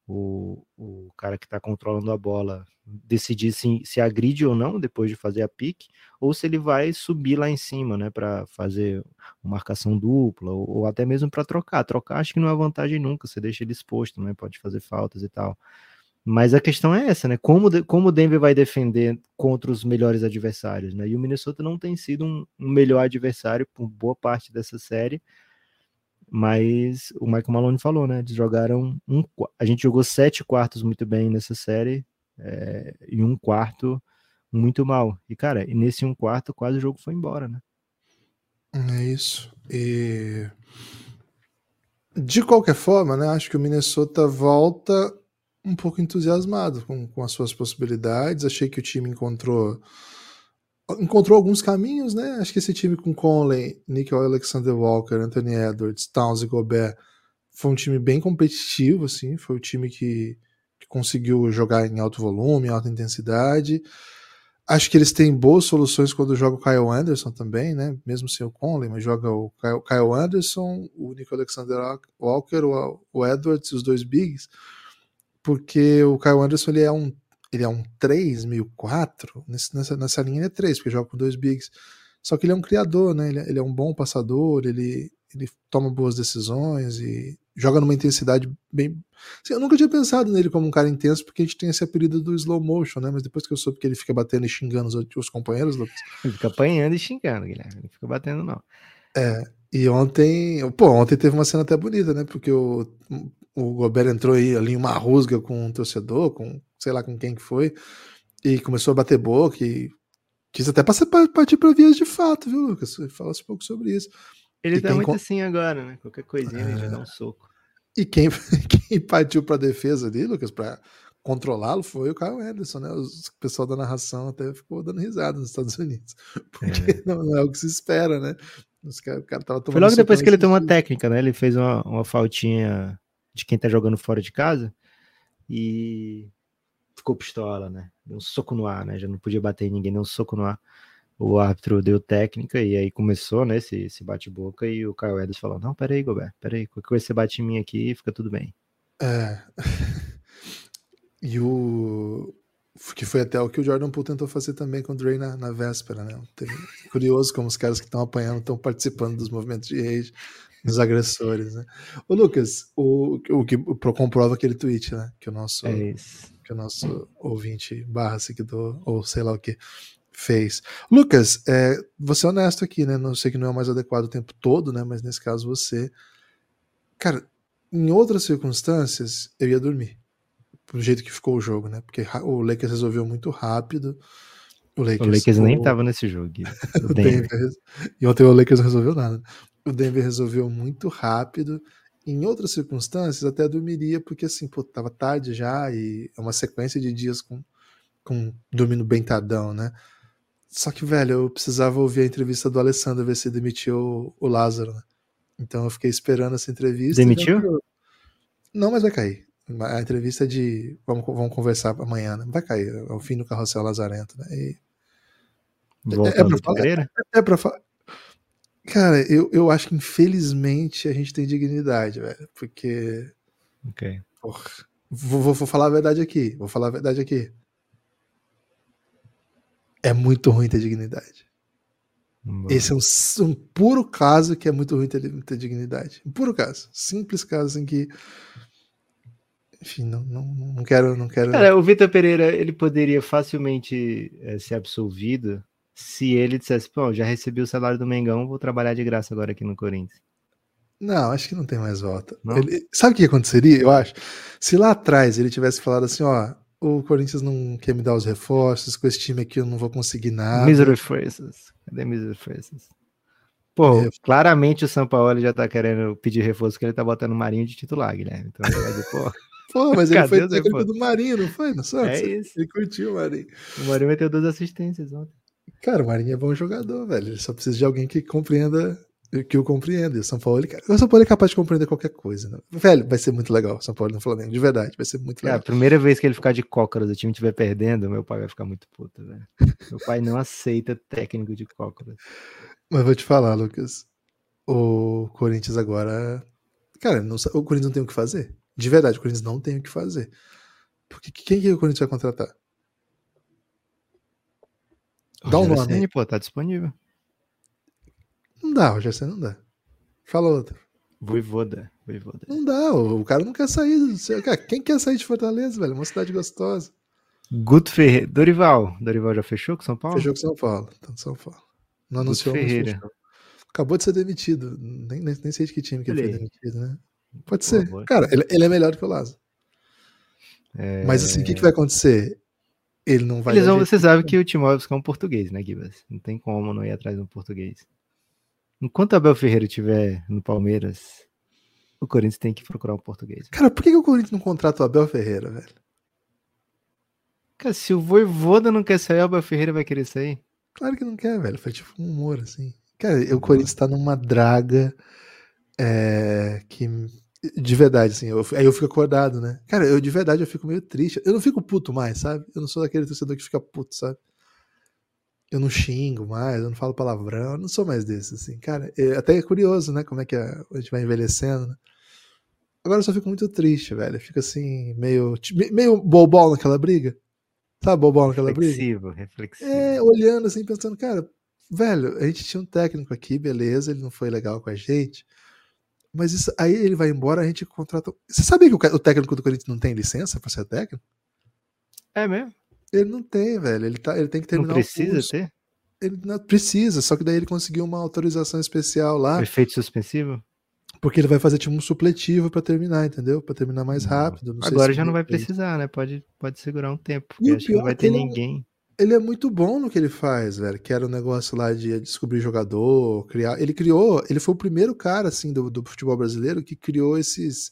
[SPEAKER 3] o, o cara que está controlando a bola decidir se, se agride ou não depois de fazer a pique, ou se ele vai subir lá em cima, né, para fazer uma marcação dupla, ou, ou até mesmo para trocar. Trocar acho que não é vantagem nunca, você deixa ele exposto, né, pode fazer faltas e tal. Mas a questão é essa, né? Como, como o Denver vai defender contra os melhores adversários, né? E o Minnesota não tem sido um, um melhor adversário por boa parte dessa série. Mas o Michael Malone falou, né? Eles jogaram um. A gente jogou sete quartos muito bem nessa série é, e um quarto muito mal. E, cara, nesse um quarto quase o jogo foi embora, né?
[SPEAKER 2] É isso. E. De qualquer forma, né? Acho que o Minnesota volta um pouco entusiasmado com, com as suas possibilidades. Achei que o time encontrou encontrou alguns caminhos, né? Acho que esse time com Conley, Nickel Alexander Walker, Anthony Edwards, Towns e Gobert foi um time bem competitivo, assim. Foi o time que, que conseguiu jogar em alto volume, alta intensidade. Acho que eles têm boas soluções quando joga o Kyle Anderson também, né? Mesmo sem o Conley, mas joga o Kyle Anderson, o Nico Alexander Walker, o Edwards, os dois bigs porque o Kyle Anderson ele é um ele é um 3, meio 4, nessa, nessa linha ele é 3, porque joga com dois bigs. Só que ele é um criador, né? Ele, é, ele é um bom passador, ele, ele toma boas decisões e joga numa intensidade bem. Assim, eu nunca tinha pensado nele como um cara intenso, porque a gente tem esse apelido do slow motion, né? Mas depois que eu soube que ele fica batendo e xingando os, os companheiros, Lucas.
[SPEAKER 3] Ele fica apanhando e xingando, Guilherme. Não fica batendo, não.
[SPEAKER 2] É. E ontem, pô, ontem teve uma cena até bonita, né? Porque o, o Gobert entrou aí ali em uma rusga com um torcedor, com sei lá com quem que foi, e começou a bater boca e quis até passar, partir para vias de fato, viu, Lucas? Fala um pouco sobre isso.
[SPEAKER 3] Ele e tá muito assim agora, né? Qualquer coisinha é... ele já dá um soco.
[SPEAKER 2] E quem, quem partiu para defesa ali, Lucas, para controlá-lo foi o Kyle Anderson, né? O pessoal da narração até ficou dando risada nos Estados Unidos, porque é. Não, não, é o que se espera, né? Os cara, o cara tava
[SPEAKER 3] foi logo depois que ele tomou uma técnica, né? Ele fez uma, uma faltinha de quem tá jogando fora de casa e ficou pistola, né? Deu um soco no ar, né? Já não podia bater em ninguém, deu um soco no ar. O árbitro deu técnica e aí começou, né? Esse, esse bate-boca e o Kyle Edwards falou: Não, peraí, Gobert, peraí, qualquer coisa você bate em mim aqui fica tudo bem.
[SPEAKER 2] É. e o. Que foi até o que o Jordan Poole tentou fazer também com o Dre na, na véspera, né? Curioso como os caras que estão apanhando estão participando dos movimentos de rage dos agressores, né? Ô, Lucas, o, o que comprova aquele tweet, né? Que o nosso, é que o nosso ouvinte barra seguidor, ou sei lá o que, fez. Lucas, é, você é honesto aqui, né? Não sei que não é o mais adequado o tempo todo, né? Mas nesse caso você. Cara, em outras circunstâncias, eu ia dormir. Do jeito que ficou o jogo, né? Porque o Lakers resolveu muito rápido.
[SPEAKER 3] O Lakers, o Lakers nem tava nesse jogo.
[SPEAKER 2] e ontem o Lakers não resolveu nada o Denver resolveu muito rápido. Em outras circunstâncias, até dormiria, porque assim, pô, tava tarde já e é uma sequência de dias com, com dormindo bem tardão, né? Só que, velho, eu precisava ouvir a entrevista do Alessandro ver se demitiu o Lázaro, né? Então eu fiquei esperando essa entrevista.
[SPEAKER 3] Demitiu?
[SPEAKER 2] Não, mas vai cair. A entrevista é de. Vamos, vamos conversar amanhã, né? Vai cair. É o fim do carrossel Lazarento, né? E...
[SPEAKER 3] É, é, pra falar, é,
[SPEAKER 2] é pra falar. Cara, eu, eu acho que infelizmente a gente tem dignidade, velho. Porque.
[SPEAKER 3] Ok.
[SPEAKER 2] Porra, vou, vou, vou, falar a verdade aqui. Vou falar a verdade aqui. É muito ruim ter dignidade. Esse é um, um, puro caso que é muito ruim ter, ter dignidade. Um puro caso. Simples caso em que. Enfim, não, não, não quero. Não quero...
[SPEAKER 3] Cara, o Vitor Pereira ele poderia facilmente é, ser absolvido se ele dissesse, pô, já recebi o salário do Mengão, vou trabalhar de graça agora aqui no Corinthians.
[SPEAKER 2] Não, acho que não tem mais volta. Ele, sabe o que aconteceria, eu acho? Se lá atrás ele tivesse falado assim, ó, o Corinthians não quer me dar os reforços, com esse time aqui eu não vou conseguir nada.
[SPEAKER 3] Misery Faces. Cadê Misery Faces? Pô, é. claramente o São Paulo já tá querendo pedir reforço, que ele tá botando o Marinho de titular, Guilherme. Então dizer, pô...
[SPEAKER 2] Pô, mas ele foi técnico do Marinho, não foi? No Santos?
[SPEAKER 3] É isso.
[SPEAKER 2] Ele curtiu o Marinho.
[SPEAKER 3] O Marinho vai ter duas assistências ontem.
[SPEAKER 2] Cara, o Marinho é bom jogador, velho. Ele só precisa de alguém que compreenda que eu compreendo. E o São Paulo, ele, o São Paulo é capaz de compreender qualquer coisa. Né? Velho, vai ser muito legal o São Paulo no Flamengo, de verdade, vai ser muito
[SPEAKER 3] É, a
[SPEAKER 2] legal.
[SPEAKER 3] primeira vez que ele ficar de cócoras, o time estiver perdendo, meu pai vai ficar muito puto, velho. Meu pai não aceita técnico de cócoras.
[SPEAKER 2] Mas vou te falar, Lucas. O Corinthians agora. Cara, não o Corinthians não tem o que fazer. De verdade, o Corinthians não tem o que fazer. Porque quem que o Corinthians vai contratar? Dá um
[SPEAKER 3] Rogério
[SPEAKER 2] nome
[SPEAKER 3] pô, tá disponível.
[SPEAKER 2] Não dá, Roger, você não dá. Fala outra.
[SPEAKER 3] Voivoda, Voivoda.
[SPEAKER 2] Não dá, o, o cara não quer sair. seu- Cara, quem quer sair de Fortaleza, velho? Uma cidade gostosa.
[SPEAKER 3] Guto Ferreira. Dorival. Dorival já fechou com São Paulo?
[SPEAKER 2] Fechou com São Paulo. No São Paulo. Não anunciou, mas
[SPEAKER 3] Ferreira.
[SPEAKER 2] Acabou de ser demitido. Nem, nem, nem sei de que time que ele foi demitido, né? Pode
[SPEAKER 3] Pô,
[SPEAKER 2] ser. Cara, ele, ele é melhor do que o Lázaro.
[SPEAKER 3] É,
[SPEAKER 2] Mas assim, o que, que vai acontecer? Ele não vai.
[SPEAKER 3] Eles vão, você sabe que o vai buscar um português, né, Gibas? Não tem como não ir atrás de um português. Enquanto Abel Ferreira estiver no Palmeiras, o Corinthians tem que procurar um português.
[SPEAKER 2] Cara, por que, que o Corinthians não contrata o Abel Ferreira, velho?
[SPEAKER 3] Cara, se o Voivoda não quer sair, o Abel Ferreira vai querer sair?
[SPEAKER 2] Claro que não quer, velho. Foi tipo um humor, assim. Cara, o Corinthians tá numa draga é, que. De verdade, assim. eu- aí eu fico acordado, né? Cara, eu de verdade eu fico meio triste. Eu não fico puto mais, sabe? Eu não sou daquele torcedor que fica puto, sabe? Eu não xingo mais, eu não falo palavrão, eu não sou mais desse, assim. Cara, é, até é curioso, né? Como é que a, a gente vai envelhecendo, né? Agora eu só fico muito triste, velho. Eu fico assim, meio. me- meio bobol naquela briga. Sabe, bobol naquela briga?
[SPEAKER 3] Reflexivo, reflexivo.
[SPEAKER 2] É, olhando assim, pensando, cara, velho, a gente tinha um técnico aqui, beleza, ele não foi legal com a gente. Mas isso, aí ele vai embora, a gente contrata. Você sabia que o, técnico do Corinthians não tem licença pra ser técnico?
[SPEAKER 3] É mesmo?
[SPEAKER 2] Ele não tem, velho. Ele, tá, ele tem que
[SPEAKER 3] Não
[SPEAKER 2] terminar o
[SPEAKER 3] precisa ter?
[SPEAKER 2] Ele não precisa, só que daí ele conseguiu uma autorização especial lá,
[SPEAKER 3] Efeito suspensivo?
[SPEAKER 2] porque ele vai fazer tipo um supletivo pra terminar, entendeu? Pra terminar mais
[SPEAKER 3] Não.
[SPEAKER 2] rápido. não
[SPEAKER 3] Agora já não vai precisar, né? Pode, pode segurar um tempo. Porque acho que não vai
[SPEAKER 2] é que
[SPEAKER 3] ter
[SPEAKER 2] não-
[SPEAKER 3] ninguém.
[SPEAKER 2] Ele é muito bom no que ele faz, velho. Que era o negócio lá de descobrir jogador, criar. Ele criou, ele foi o primeiro cara, assim, do, do futebol brasileiro que criou esses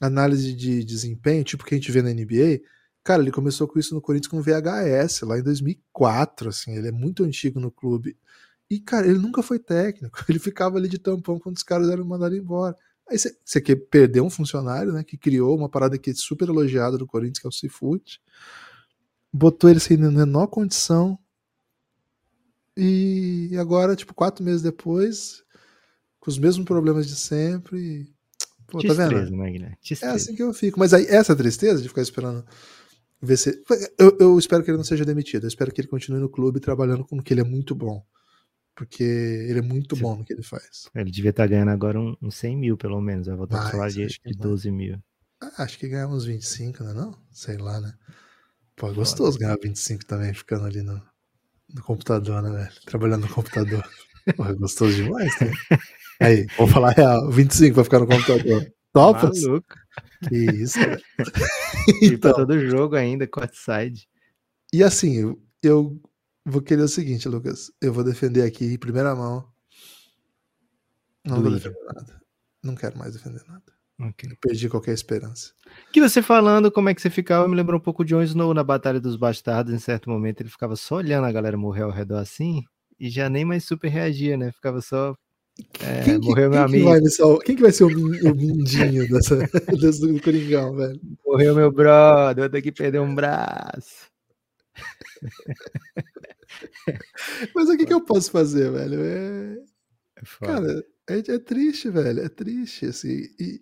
[SPEAKER 2] análise de desempenho, tipo que a gente vê na NBA. Cara, ele começou com isso no Corinthians com VHS, lá em 2004, assim. Ele é muito antigo no clube. E, cara, ele nunca foi técnico. Ele ficava ali de tampão quando os caras eram mandados embora. Aí você quer perder um funcionário, né? Que criou uma parada que é super elogiada do Corinthians, que é o Seafood botou ele sem menor condição. E agora, tipo, quatro meses depois, com os mesmos problemas de sempre. Pô, tá vendo?
[SPEAKER 3] Destreza, né?
[SPEAKER 2] É assim que eu fico. Mas aí, essa tristeza de ficar esperando ver se. Eu, eu espero que ele não seja demitido. Eu espero que ele continue no clube trabalhando com o que ele é muito bom. Porque ele é muito
[SPEAKER 3] Sim.
[SPEAKER 2] bom no que ele faz.
[SPEAKER 3] Ele devia estar ganhando agora um- uns 100 mil, pelo menos. Vai voltar pro
[SPEAKER 2] Mais,
[SPEAKER 3] salário de, de
[SPEAKER 2] mais.
[SPEAKER 3] 12 mil.
[SPEAKER 2] Ah, acho que ganhar uns 25, não é não? Sei lá, né? Pô, é gostoso ganhar 25 também, ficando ali no, no computador, né, velho? Trabalhando no computador. Pô, é gostoso demais, né? Aí, vou falar real, 25 pra ficar no computador. Topas?
[SPEAKER 3] Maluco.
[SPEAKER 2] Que isso, velho.
[SPEAKER 3] E pra
[SPEAKER 2] Então,
[SPEAKER 3] todo jogo ainda, courtside.
[SPEAKER 2] e assim, eu, eu vou querer o seguinte, Lucas. Eu vou defender aqui em primeira mão. Não vou
[SPEAKER 3] Duílio.
[SPEAKER 2] defender nada. Não quero mais defender nada.
[SPEAKER 3] Ok.
[SPEAKER 2] Eu perdi qualquer esperança.
[SPEAKER 3] Que você falando como é que você ficava, me lembrou um pouco o Jon Snow na Batalha dos Bastardos. Em certo momento ele ficava só olhando a galera morrer ao redor assim e já nem mais super reagia, né? Ficava só. É,
[SPEAKER 2] quem, que,
[SPEAKER 3] morreu meu
[SPEAKER 2] quem que
[SPEAKER 3] amigo,
[SPEAKER 2] vai me sal- quem que vai ser o, o mindinho dessa, desse do Coringão, velho?
[SPEAKER 3] morreu meu brother, eu tenho que perder um braço.
[SPEAKER 2] Mas o que, que eu posso fazer, velho? É,
[SPEAKER 3] É foda.
[SPEAKER 2] cara, é, é triste, velho. É triste, assim. E,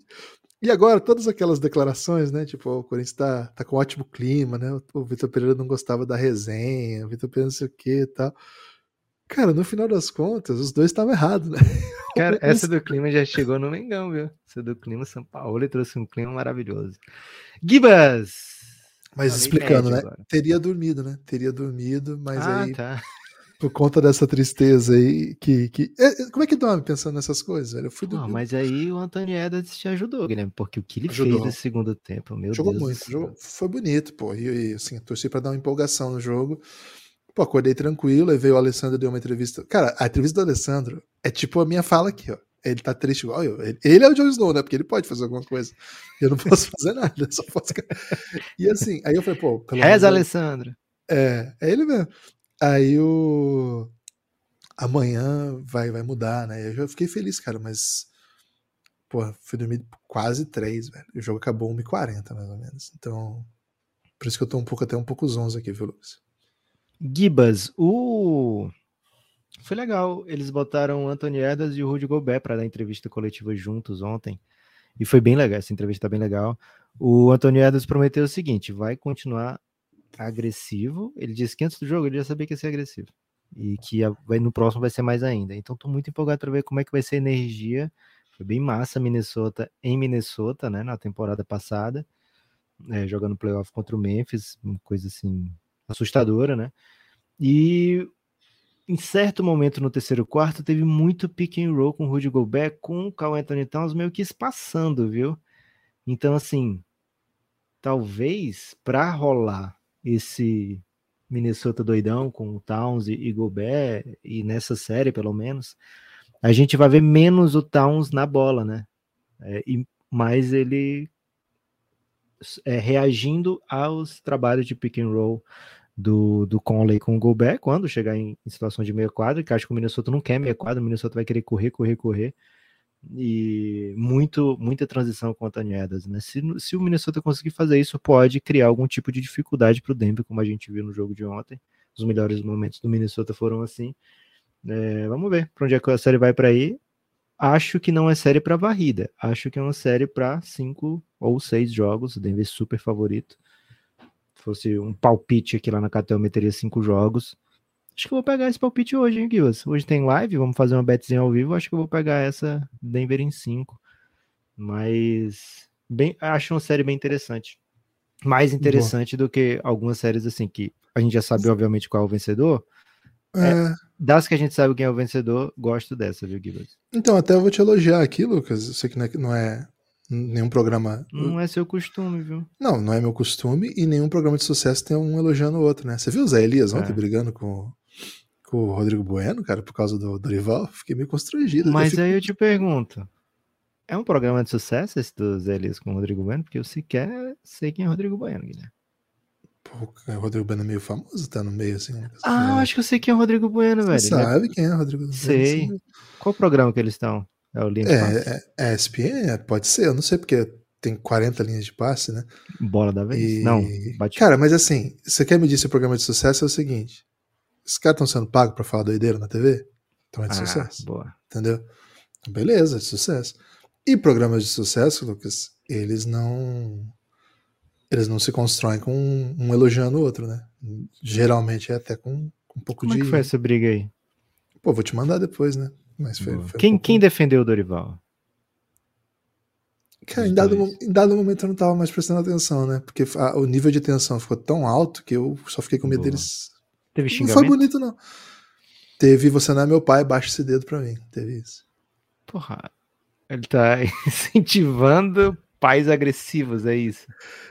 [SPEAKER 2] e agora, todas aquelas declarações, né? Tipo, o Corinthians tá, tá com ótimo clima, né? O, Vitor Pereira não gostava da resenha, o Vitor Pereira não sei o que e tal. Cara, no final das contas, os dois estavam errados, né?
[SPEAKER 3] Cara, essa do clima já chegou no Mengão, viu? Essa do clima, São Paulo trouxe um clima maravilhoso. Gibas!
[SPEAKER 2] Mas
[SPEAKER 3] Falei
[SPEAKER 2] explicando, né?
[SPEAKER 3] agora.
[SPEAKER 2] Teria dormido, né? Teria dormido, mas
[SPEAKER 3] ah,
[SPEAKER 2] aí,
[SPEAKER 3] tá.
[SPEAKER 2] Por conta dessa tristeza aí, que. que... é, é, como é que dorme pensando nessas coisas, velho? Eu fui
[SPEAKER 3] Ah,
[SPEAKER 2] dormir.
[SPEAKER 3] mas aí o Antônio Edwards te ajudou, Guilherme, porque o que ele
[SPEAKER 2] Ajudou.
[SPEAKER 3] fez no segundo tempo, meu
[SPEAKER 2] Jogou
[SPEAKER 3] Deus
[SPEAKER 2] muito, jogou- foi bonito, pô. E, e, assim, torci pra dar uma empolgação no jogo. Pô, acordei tranquilo, aí veio o Alessandro deu uma entrevista. Cara, a entrevista do Alessandro é tipo a minha fala aqui, ó. Ele tá triste igual eu. Ele, ele é o Jon Snow, né? Porque ele pode fazer alguma coisa. Eu não posso fazer nada, eu só posso. E assim, aí eu falei, pô, pelo
[SPEAKER 3] Reza, Alessandro.
[SPEAKER 2] É, é ele mesmo. Aí o. amanhã vai, vai mudar, né? Eu já fiquei feliz, cara, mas. Pô, fui dormir quase três, velho. O jogo acabou 1h40, mais ou menos. Então. Por isso que eu tô um pouco até um pouco zonzo aqui, viu, Lucas?
[SPEAKER 3] Gibas, o. Foi legal. Eles botaram o Anthony e o Rudy Gobert para dar entrevista coletiva juntos ontem. E foi bem legal. Essa entrevista tá bem legal. O Anthony Edwards prometeu o seguinte: vai continuar agressivo. Ele disse que antes do jogo ele já sabia que ia ser agressivo. E que no próximo vai ser mais ainda. Então tô muito empolgado para ver como é que vai ser a energia. Foi bem massa Minnesota em Minnesota, né? Na temporada passada. É, jogando playoff contra o Memphis, uma coisa assim assustadora, né? E em certo momento no terceiro quarto teve muito pick and roll com o Rudy Gobert, com o Carl Anthony Towns meio que espaçando, viu? Então assim, talvez para rolar esse Minnesota doidão com o Towns e, e Gobert e nessa série pelo menos, a gente vai ver menos o Towns na bola, né? É, e mais ele é, reagindo aos trabalhos de pick and roll do, do Conley com o Gobert quando chegar em, em situação de meia quadra, que acho que o Minnesota não quer meia quadra, o Minnesota vai querer correr, correr, correr. E muito, muita transição com o Anthony Edwards, né? Se, se o Minnesota conseguir fazer isso, pode criar algum tipo de dificuldade para o Denver, como a gente viu no jogo de ontem. Os melhores momentos do Minnesota foram assim. É, vamos ver para onde é que a série vai para ir. Acho que não é série para varrida. Acho que é uma série para cinco ou seis jogos. O Denver é super favorito fosse um palpite aqui lá na KTO, meteria cinco jogos. Acho que eu vou pegar esse palpite hoje, hein, Guilherme? Hoje tem live, vamos fazer uma betzinha ao vivo. Acho que eu vou pegar essa Denver em 5. Mas bem, acho uma série bem interessante. Mais interessante do que algumas séries assim que a gente já sabe, obviamente, qual é o vencedor. É... É, das que a gente sabe quem é o vencedor, gosto dessa, viu, Guilherme?
[SPEAKER 2] Então, até eu vou te elogiar aqui, Lucas. Eu sei que não é, é Nenhum programa.
[SPEAKER 3] Não é seu costume, viu?
[SPEAKER 2] Não, não é meu costume e nenhum programa de sucesso tem um elogiando o outro, né? Você viu o Zé Elias ontem é. brigando com, com o Rodrigo Bueno, cara, por causa do Dorival? Fiquei meio constrangido.
[SPEAKER 3] Mas fico... aí eu te pergunto: é um programa de sucesso esse do Zé Elias com o Rodrigo Bueno? Porque eu sequer sei quem é o Rodrigo Bueno, Guilherme.
[SPEAKER 2] Pô, o Rodrigo Bueno é meio famoso, tá no meio assim. Né?
[SPEAKER 3] Ah, é. acho que eu sei quem é o Rodrigo Bueno, Você velho.
[SPEAKER 2] sabe quem é o Rodrigo Bueno?
[SPEAKER 3] Sei. Qual programa que eles estão?
[SPEAKER 2] É o linha é. É, é é, pode ser, eu não sei porque tem 40 linhas de passe, né?
[SPEAKER 3] Bola da vez? E... Não,
[SPEAKER 2] bate. Cara, mas assim, você quer me dizer se o programa é de sucesso é o seguinte: esses caras estão sendo pagos pra falar doideira na TV? Então é de ah, sucesso.
[SPEAKER 3] Boa.
[SPEAKER 2] Entendeu? Beleza, é de sucesso. E programas de sucesso, Lucas, eles não. Eles não se constroem com um, um elogiando o outro, né? Geralmente é até com, com um pouco
[SPEAKER 3] Como
[SPEAKER 2] de.
[SPEAKER 3] Como é que foi essa briga aí?
[SPEAKER 2] Pô, vou te mandar depois, né? Mas foi, foi
[SPEAKER 3] quem, um pouco... quem defendeu o Dorival?
[SPEAKER 2] Cara, em dado, em dado momento eu não tava mais prestando atenção, né? Porque a, o nível de tensão ficou tão alto que eu só fiquei com medo Boa. deles.
[SPEAKER 3] Teve xingamento?
[SPEAKER 2] Não foi bonito, não. Teve Você Não é Meu Pai, baixa esse dedo pra mim. Teve isso.
[SPEAKER 3] Porra, ele tá incentivando pais agressivos, é isso?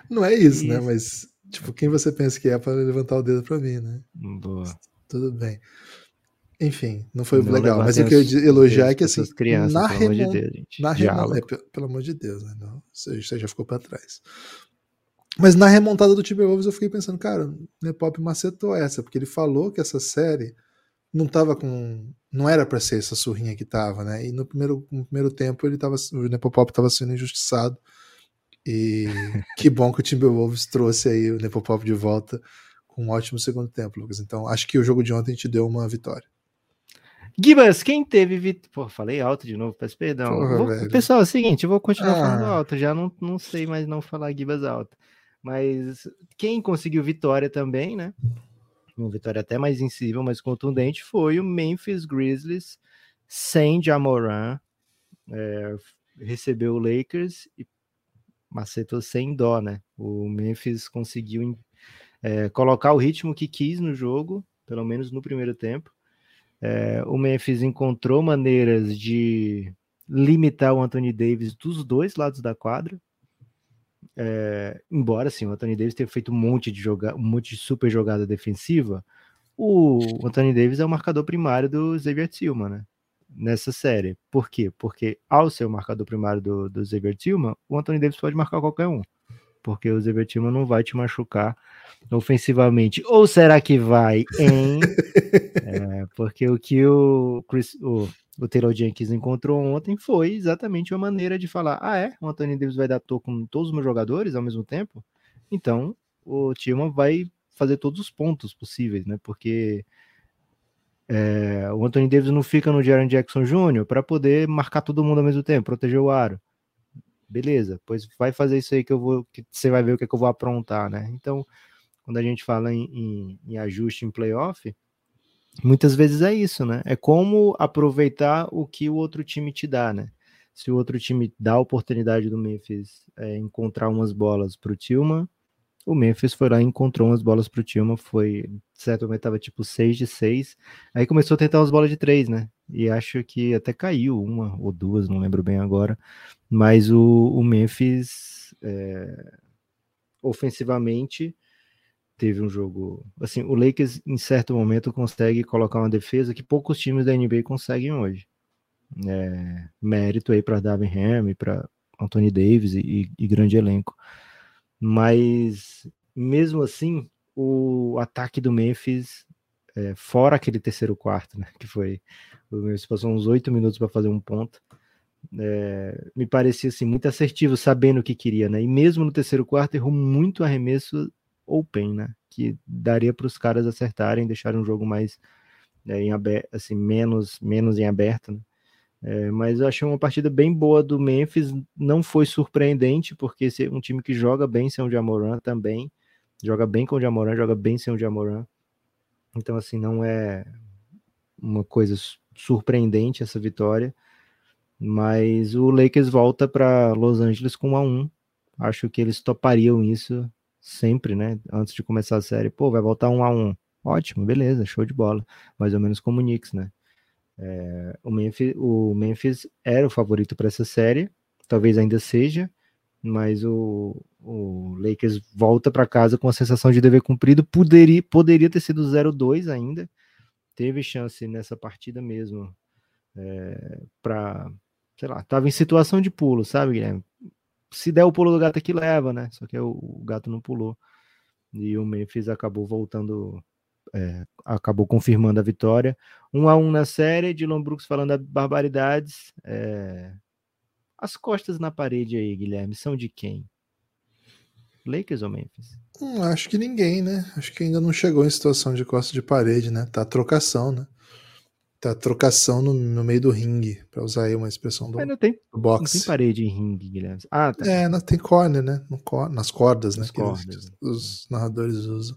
[SPEAKER 2] Não é isso, né? isso. Mas, tipo, quem você pensa que é para levantar o dedo pra mim, né?
[SPEAKER 3] Boa.
[SPEAKER 2] Tudo bem. Enfim, não foi não legal. Mas o que eu ia elogiar é que assim,
[SPEAKER 3] crianças, na
[SPEAKER 2] pelo
[SPEAKER 3] remon... de Deus,
[SPEAKER 2] na remon... é, pelo amor de Deus, né? Não, você já ficou para trás. Mas na remontada do Timberwolves eu fiquei pensando, cara, o Nepop macetou essa, porque ele falou que essa série não tava com. Não era para ser essa surrinha que tava, né? E no primeiro, no primeiro tempo ele tava, o Nepopop tava sendo injustiçado. E que bom que o Timberwolves trouxe aí o Nepopop de volta com um ótimo segundo tempo, Lucas. Então acho que o jogo de ontem te deu uma vitória.
[SPEAKER 3] Gibas, quem teve vitória. Pô, falei alto de novo, peço perdão. Porra, vou... Pessoal, é o seguinte, eu vou continuar ah. falando alto, já não, não sei mais não falar Gibas alto. Mas quem conseguiu vitória também, né? Uma vitória até mais incisiva, mais contundente, foi o Memphis Grizzlies sem Jamoran. É, recebeu o Lakers e macetou sem dó, né? O Memphis conseguiu é, colocar o ritmo que quis no jogo, pelo menos no primeiro tempo. É, o Memphis encontrou maneiras de limitar o Anthony Davis dos dois lados da quadra. É, embora sim, o Anthony Davis tenha feito um monte de jogar, um monte de super jogada defensiva, o Anthony Davis é o marcador primário do Xavier Tillman, né? Nessa série. Por quê? Porque ao ser o marcador primário do, do Xavier Tillman, o Anthony Davis pode marcar qualquer um. porque o Xavier Tillman não vai te machucar ofensivamente. Ou será que vai, hein? é, porque o que o, Chris, o, o Taylor Jenkins encontrou ontem foi exatamente uma maneira de falar: ah, é? O Anthony Davis vai dar toco com todos os meus jogadores ao mesmo tempo? Então o Tillman vai fazer todos os pontos possíveis, né? Porque é, o Anthony Davis não fica no Jaron Jackson Jr. para poder marcar todo mundo ao mesmo tempo, proteger o aro. Beleza, pois vai fazer isso aí que eu vou, que você vai ver o que, é que eu vou aprontar, né? Então, quando a gente fala em, em, em ajuste em playoff, muitas vezes é isso, né? É como aproveitar o que o outro time te dá, né? Se o outro time dá a oportunidade do Memphis é, encontrar umas bolas para o Tillman, o Memphis foi lá e encontrou umas bolas pro Tillman, foi, certo momento tava tipo 6 de 6, aí começou a tentar umas bolas de 3, né, e acho que até caiu uma ou duas, não lembro bem agora, mas o, o Memphis, é, ofensivamente, teve um jogo, assim, o Lakers em certo momento consegue colocar uma defesa que poucos times da NBA conseguem hoje, é, mérito aí para Darvin Ham para Anthony Davis e, e grande elenco, mas mesmo assim, o ataque do Memphis, é, fora aquele terceiro quarto, né, que foi o Memphis passou uns oito minutos para fazer um ponto, é, me parecia assim muito assertivo, sabendo o que queria, né? E mesmo no terceiro quarto errou muito arremesso open, né? Que daria para os caras acertarem, deixarem um jogo mais é, em aberto, assim menos menos em aberto, né? É, mas eu achei uma partida bem boa do Memphis, não foi surpreendente, porque um time que joga bem sem o Jamoran também, joga bem com o Jamoran, joga bem sem o Jamoran, então assim, não é uma coisa surpreendente essa vitória, mas o Lakers volta para Los Angeles com 1 a 1 acho que eles topariam isso sempre, né, antes de começar a série, pô, vai voltar 1 a 1 ótimo, beleza, show de bola, mais ou menos como o Knicks, né, é, o, Memphis, o Memphis era o favorito para essa série, talvez ainda seja, mas o, o Lakers volta para casa com a sensação de dever cumprido. Poderia, poderia ter sido 0-2 ainda, teve chance nessa partida mesmo é, para, sei lá, tava em situação de pulo, sabe, Guilherme? Se der o pulo do gato aqui, leva, né? Só que o, o gato não pulou. E o Memphis acabou voltando é, acabou confirmando a vitória. Um a um na série, Dylan Brooks falando barbaridades. É... As costas na parede aí, Guilherme, são de quem? Lakers ou Memphis?
[SPEAKER 2] Hum, acho que ninguém, né? Acho que ainda não chegou em situação de costa de parede, né? Tá trocação, né? Tá trocação no, no meio do ringue, para usar aí uma expressão do,
[SPEAKER 3] não tem,
[SPEAKER 2] do boxe.
[SPEAKER 3] Não tem parede em ringue, Guilherme.
[SPEAKER 2] Ah, tá. É, não, tem corner, né? No, nas cordas, né?
[SPEAKER 3] cordas,
[SPEAKER 2] eles, os narradores usam.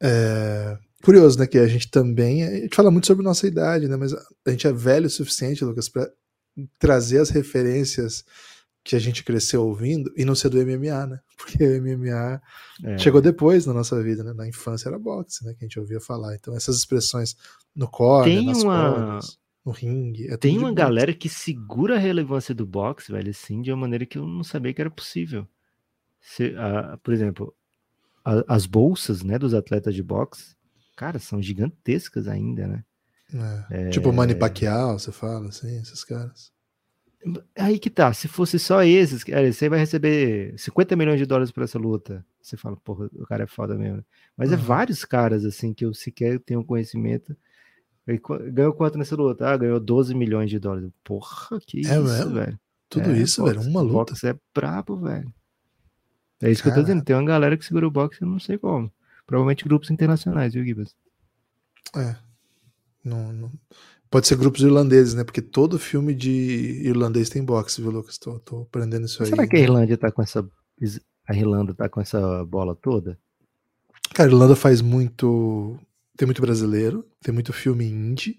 [SPEAKER 2] É, curioso, né? Que a gente também. A gente fala muito sobre nossa idade, né? Mas a gente é velho o suficiente, Lucas, para trazer as referências que a gente cresceu ouvindo e não ser do MMA, né? Porque o MMA é. chegou depois na nossa vida, né? Na infância era boxe, né? Que a gente ouvia falar. Então essas expressões no corner, nas uma... cordas, no ringue. É
[SPEAKER 3] Tem uma galera que segura a relevância do boxe, velho, assim, de uma maneira que eu não sabia que era possível. Se, uh, por exemplo, a, as bolsas, né, dos atletas de boxe cara, são gigantescas ainda, né?
[SPEAKER 2] É. É... Tipo Manny Pacquiao, você fala assim, esses caras.
[SPEAKER 3] Aí que tá, se fosse só esses, você vai receber 50 milhões de dólares por essa luta. Você fala, porra, o cara é foda mesmo. Mas uhum. é vários caras, assim, que eu sequer tenho conhecimento. Ganhou quanto nessa luta? Ah, ganhou 12 milhões de dólares. Porra, que é isso, mesmo? velho.
[SPEAKER 2] Tudo é, isso, velho, uma luta.
[SPEAKER 3] Boxe é brabo, velho. É isso que eu tô dizendo. Tem uma galera que segura o boxe, eu não sei como. Provavelmente grupos internacionais, viu, Gibas?
[SPEAKER 2] É. Não, não, Pode ser grupos irlandeses, né? Porque todo filme de irlandês tem boxe, viu, Lucas? Tô, tô aprendendo isso aí.
[SPEAKER 3] Será que a Irlanda tá com essa. A Irlanda tá com essa bola toda?
[SPEAKER 2] Cara, a Irlanda faz muito. Tem muito brasileiro, tem muito filme indie,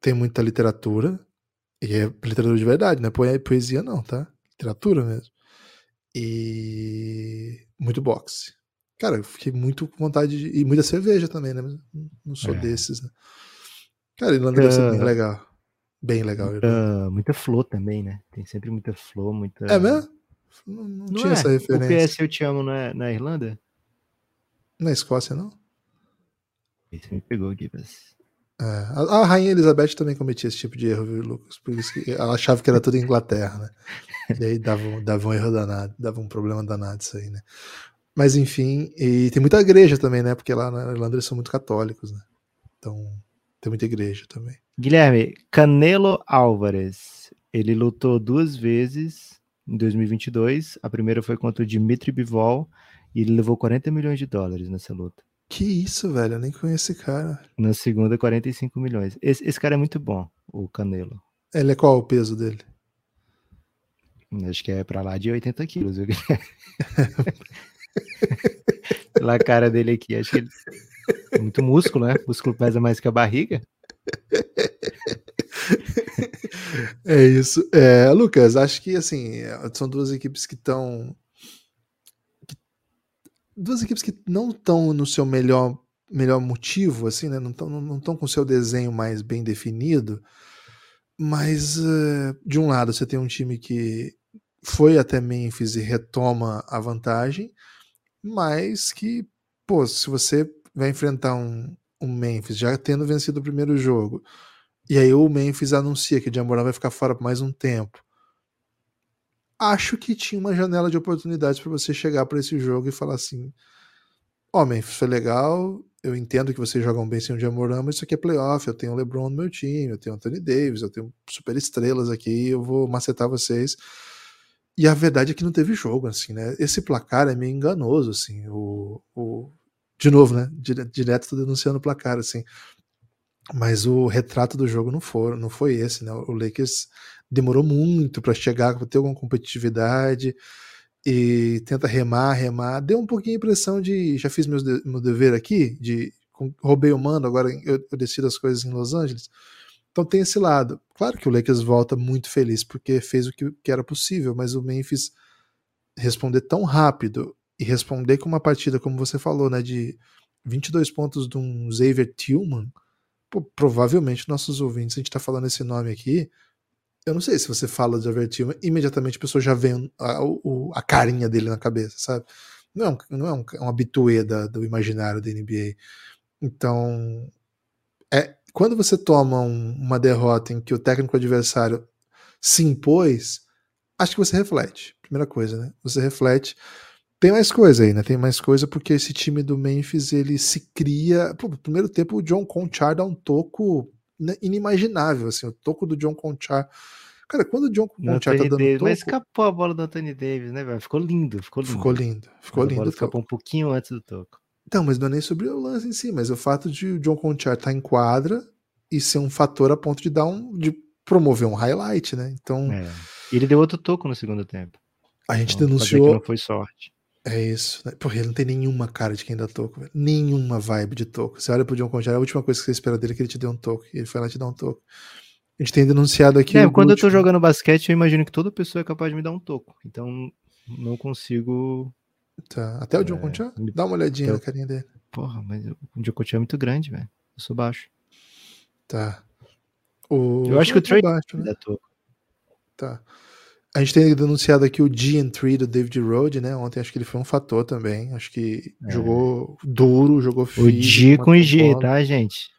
[SPEAKER 2] tem muita literatura. E é literatura de verdade, não é poesia, não, tá? Literatura mesmo. E muito boxe. Cara, eu fiquei muito com vontade de. E muita cerveja também, né? Não sou é. desses, né? Cara, Irlanda deve ser bem legal. Bem legal.
[SPEAKER 3] Muita, muita flor também, né? Tem sempre muita flor, muita.
[SPEAKER 2] É mesmo? Não, não, não tinha é. essa referência.
[SPEAKER 3] O PS Eu Te Amo não é na Irlanda?
[SPEAKER 2] Na Escócia, não?
[SPEAKER 3] Esse me pegou aqui, mas...
[SPEAKER 2] É, a, a, Rainha Elizabeth também cometia esse tipo de erro, viu, Lucas? Por isso que ela achava que era tudo Inglaterra, né? E aí dava, dava um erro danado, dava um problema danado isso aí, né? Mas enfim, e tem muita igreja também, né? Porque lá na Irlanda eles são muito católicos, né? Então tem muita igreja também.
[SPEAKER 3] Guilherme, Canelo Álvares, ele lutou duas vezes em 2022. A primeira foi contra o Dimitri Bivol e ele levou 40 milhões de dólares nessa luta.
[SPEAKER 2] Que isso, velho? Eu nem conheço esse cara.
[SPEAKER 3] Na segunda, 45 milhões. Esse, esse cara é muito bom, o Canelo.
[SPEAKER 2] Ele é qual o peso dele?
[SPEAKER 3] Acho que é pra lá de 80 quilos. Pela cara dele aqui, acho que ele... Muito músculo, né? O músculo pesa mais que a barriga.
[SPEAKER 2] É isso. É, Lucas, acho que assim, são duas equipes que estão duas equipes que não estão no seu melhor, melhor motivo, assim, né? Não estão não com o seu desenho mais bem definido. Mas, uh, de um lado, você tem um time que foi até Memphis e retoma a vantagem, mas que, pô, se você vai enfrentar um, um Memphis já tendo vencido o primeiro jogo, e aí o Memphis anuncia que o Jamoran vai ficar fora por mais um tempo, acho que tinha uma janela de oportunidades para você chegar para esse jogo e falar assim: Ó, oh, Memphis, foi legal, eu entendo que vocês jogam bem sem o Jamoran, mas isso aqui é playoff, eu tenho o LeBron no meu time, eu tenho o Anthony Davis, eu tenho super estrelas aqui, eu vou macetar vocês. E a verdade é que não teve jogo, assim, né? Esse placar é meio enganoso, assim. O, o... De novo, né? Direto tô denunciando o placar, assim. Mas o retrato do jogo não foi, não foi esse, né? O Lakers demorou muito para chegar, para ter alguma competitividade e tenta remar, remar. Deu um pouquinho a impressão de já fiz meus de, meu dever aqui, de roubei o mando, agora eu, eu decido as coisas em Los Angeles. Então tem esse lado. Claro que o Lakers volta muito feliz porque fez o que, que era possível, mas o Memphis responder tão rápido e responder com uma partida, como você falou, né, de 22 pontos de um Xavier Tillman, pô, provavelmente nossos ouvintes, a gente está falando esse nome aqui, eu não sei se você fala de Avertima, imediatamente a pessoa já vê a, a, carinha dele na cabeça, sabe? Não é um, não é um, é um habituê do imaginário da NBA. Então, é, quando você toma um, uma derrota em que o técnico adversário se impôs, acho que você reflete. Primeira coisa, né? Você reflete. Tem mais coisa aí, né? Tem mais coisa porque esse time do Memphis ele se cria. Pô, no primeiro tempo, o John Conchar dá um toco né, inimaginável, assim, o toco do John Conchar. Cara, quando o John Conchar tá dando
[SPEAKER 3] Davis,
[SPEAKER 2] toco...
[SPEAKER 3] Mas escapou a bola do Anthony Davis, né, velho? Ficou lindo, ficou lindo.
[SPEAKER 2] Ficou lindo, ficou lindo.
[SPEAKER 3] escapou um pouquinho antes do toco.
[SPEAKER 2] Então, mas não é nem sobre o lance em si, mas o fato de o John Conchar estar tá em quadra e ser um fator a ponto de dar um... de promover um highlight, né? Então...
[SPEAKER 3] É. E ele deu outro toco no segundo tempo.
[SPEAKER 2] A gente então, denunciou...
[SPEAKER 3] não foi sorte.
[SPEAKER 2] É isso. Né? Porra, ele não tem nenhuma cara de quem dá toco, velho. Nenhuma vibe de toco. Você olha pro John Conjar, a última coisa que você espera dele é que ele te dê um toco. E ele foi lá te dar um toco. A gente tem denunciado aqui.
[SPEAKER 3] É, quando eu tô jogando basquete, eu imagino que toda pessoa é capaz de me dar um toco. Então, não consigo.
[SPEAKER 2] Tá. Até o John é, Conchar? Dá uma olhadinha na carinha dele.
[SPEAKER 3] Porra, mas o John Conchar é muito grande, velho. Eu sou baixo.
[SPEAKER 2] Tá. O...
[SPEAKER 3] Eu acho que o Trey é baixo, né?
[SPEAKER 2] Tá. A gente tem denunciado aqui o G3 do David Rode, né? Ontem acho que ele foi um fator também. Acho que é. jogou duro, jogou
[SPEAKER 3] firme. O G com G, tá, gente?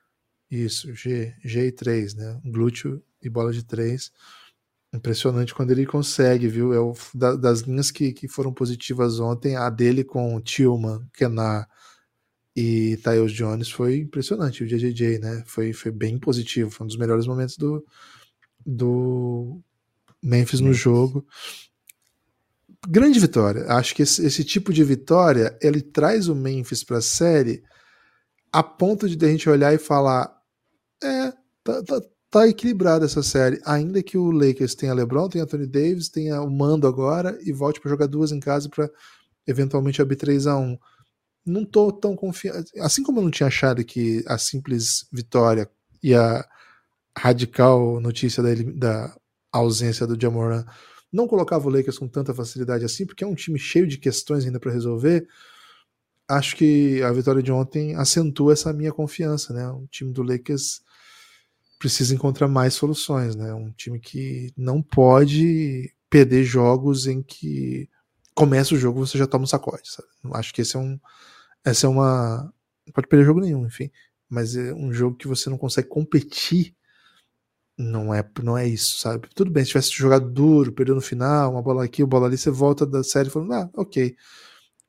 [SPEAKER 2] Isso, G, G e 3, né? Glúteo e bola de 3. Impressionante quando ele consegue, viu? É o, da, das linhas que, que foram positivas ontem, a dele com Tillman, Kenar e Tyus Jones foi impressionante. O JJJ, né? Foi, foi bem positivo. Foi um dos melhores momentos do, do Memphis no jogo. Grande vitória. Acho que esse, esse, tipo de vitória ele traz o Memphis para a série a ponto de a gente olhar e falar: é, tá, tá, tá equilibrada essa série. Ainda que o Lakers tenha LeBron, tenha Anthony Davis, tenha o Mando agora e volte para jogar duas em casa para eventualmente abrir 3 a 1 Não tô tão confiante. Assim como eu não tinha achado que a simples vitória e a radical notícia da, da a ausência do Jamoran não colocava o Lakers com tanta facilidade assim, porque é um time cheio de questões ainda para resolver. Acho que a vitória de ontem acentua essa minha confiança, né? Um time do Lakers precisa encontrar mais soluções, né? Um time que não pode perder jogos em que começa o jogo você já toma um sacode, sabe? Acho que esse é um essa é uma não pode perder jogo nenhum, enfim. mas é um jogo que você não consegue competir. Não é, não é isso, sabe? Tudo bem, se tivesse jogado duro, perdeu no final, uma bola aqui, uma bola ali, você volta da série falando, ah, ok.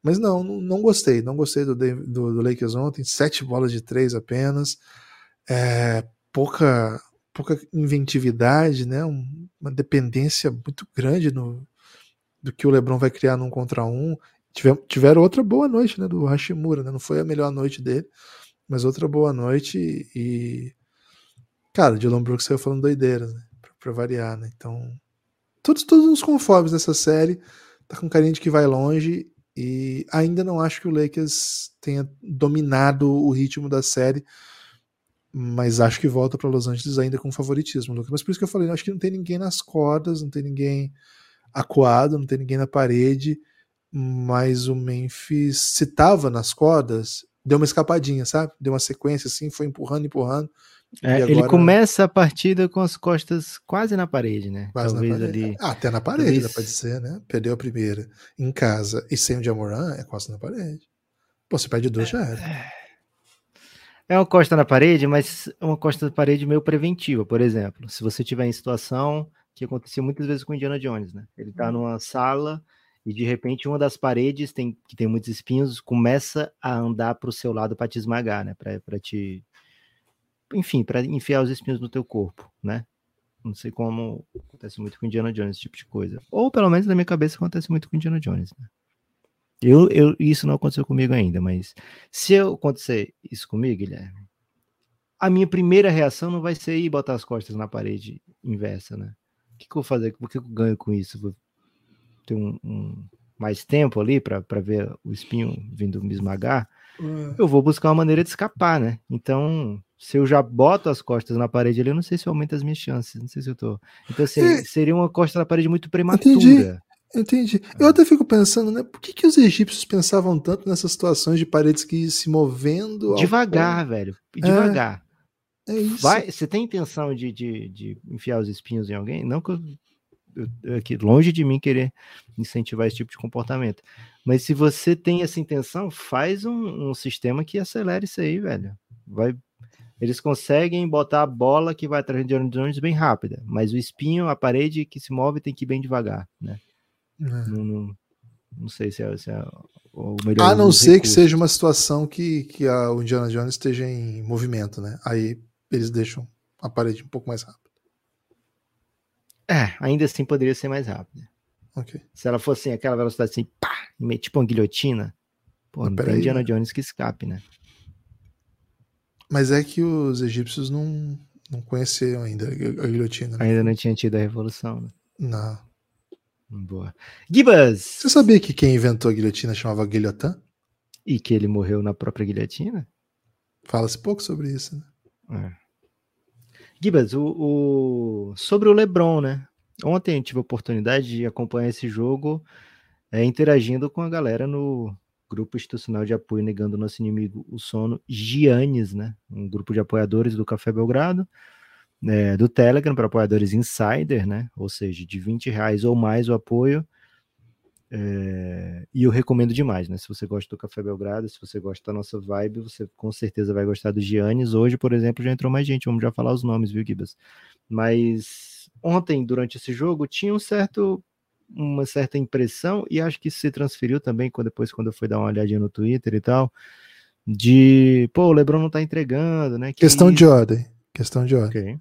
[SPEAKER 2] Mas não, não, gostei, não gostei do, do, do, Lakers ontem, sete bolas de três apenas, é, pouca, pouca inventividade, né? uma dependência muito grande no, do que o LeBron vai criar num contra um. Tiver, tiveram outra boa noite, né, do Hashimura, né? Não foi a melhor noite dele, mas outra boa noite e cara, Dylan Brooks saiu falando doideira, né? Pra, pra, variar, né? Então, todos todos os conformes dessa série, tá com carinho de que vai longe e ainda não acho que o Lakers tenha dominado o ritmo da série, mas acho que volta para Los Angeles ainda com favoritismo, Lucas. Mas por isso que eu falei, acho que não tem ninguém nas cordas, não tem ninguém acuado, não tem ninguém na parede, mas o Memphis, se tava nas cordas, deu uma escapadinha, sabe? Deu uma sequência assim, foi empurrando, empurrando.
[SPEAKER 3] É, agora... Ele começa a partida com as costas quase na parede, né?
[SPEAKER 2] Quase Talvez na parede. ali. Ah, até na parede, Talvez... dá pra dizer, né? Perdeu a primeira em casa e sem o Jamoran, é quase na parede. Pô, você perde duas, já era. É,
[SPEAKER 3] é uma costa na parede, mas é uma costa na parede meio preventiva, por exemplo. Se você tiver em situação que acontecia muitas vezes com Indiana Jones, né? Ele tá hum. numa sala e de repente uma das paredes tem que tem muitos espinhos começa a andar para o seu lado para te esmagar, né? Para te enfim, para enfiar os espinhos no teu corpo, né? Não sei como acontece muito com Indiana Jones, esse tipo de coisa. Ou pelo menos na minha cabeça acontece muito com Indiana Jones, né? Eu, eu, isso não aconteceu comigo ainda, mas se eu acontecer isso comigo, Guilherme, a minha primeira reação não vai ser ir botar as costas na parede inversa, né? O que, que eu vou fazer? O que eu ganho com isso? Vou ter um, um mais tempo ali para ver o espinho vindo me esmagar? Uhum. Eu vou buscar uma maneira de escapar, né? Então, se eu já boto as costas na parede ali, eu não sei se aumenta as minhas chances. Não sei se eu tô. Então, assim, é... seria uma costa na parede muito prematura.
[SPEAKER 2] Entendi. Entendi. Eu até fico pensando, né? Por que, que os egípcios pensavam tanto nessas situações de paredes que iam se movendo?
[SPEAKER 3] Devagar, velho. Devagar. É, é isso. Vai, você tem intenção de, de, de enfiar os espinhos em alguém? Não que eu aqui longe de mim querer incentivar esse tipo de comportamento. Mas se você tem essa intenção, faz um, um sistema que acelere isso aí, velho. Vai, eles conseguem botar a bola que vai atrás de Aaron Jones bem rápida, mas o espinho, a parede que se move tem que ir bem devagar, né? É. Não, não, não, sei se é, se é o melhor.
[SPEAKER 2] A não ser recursos. que seja uma situação que, que a, o Indiana Jones esteja em movimento, né? Aí eles deixam a parede um pouco mais rápida.
[SPEAKER 3] É, ainda assim poderia ser mais rápida.
[SPEAKER 2] Okay.
[SPEAKER 3] Se ela fosse assim, aquela velocidade assim, pá, tipo uma guilhotina, pô, não, não tem Indiana Jones que escape, né?
[SPEAKER 2] Mas é que os egípcios não, não conheciam ainda a guilhotina.
[SPEAKER 3] Né? Ainda não tinha tido a revolução, né?
[SPEAKER 2] Não.
[SPEAKER 3] Boa. Gibas!
[SPEAKER 2] Você sabia que quem inventou a guilhotina chamava Guilhotin?
[SPEAKER 3] E que ele morreu na própria guilhotina?
[SPEAKER 2] Fala-se pouco sobre isso, né?
[SPEAKER 3] É. Gibas, o, o, sobre o LeBron, né? Ontem eu tive a oportunidade de acompanhar esse jogo é, interagindo com a galera no grupo institucional de apoio negando nosso inimigo o sono, Giannis, né? Um grupo de apoiadores do Café Belgrado, é, do Telegram para apoiadores insider, né? Ou seja, de 20 reais ou mais o apoio é, e eu recomendo demais, né? Se você gosta do Café Belgrado, se você gosta da nossa vibe, você com certeza vai gostar do Giannis. Hoje, por exemplo, já entrou mais gente, vamos já falar os nomes, viu, Gibas? Mas ontem, durante esse jogo, tinha um certo, uma certa impressão, e acho que se transferiu também quando, depois quando eu fui dar uma olhadinha no Twitter e tal, de, pô, o Lebron não tá entregando, né?
[SPEAKER 2] Que Questão isso? de ordem. Questão de ordem. Okay.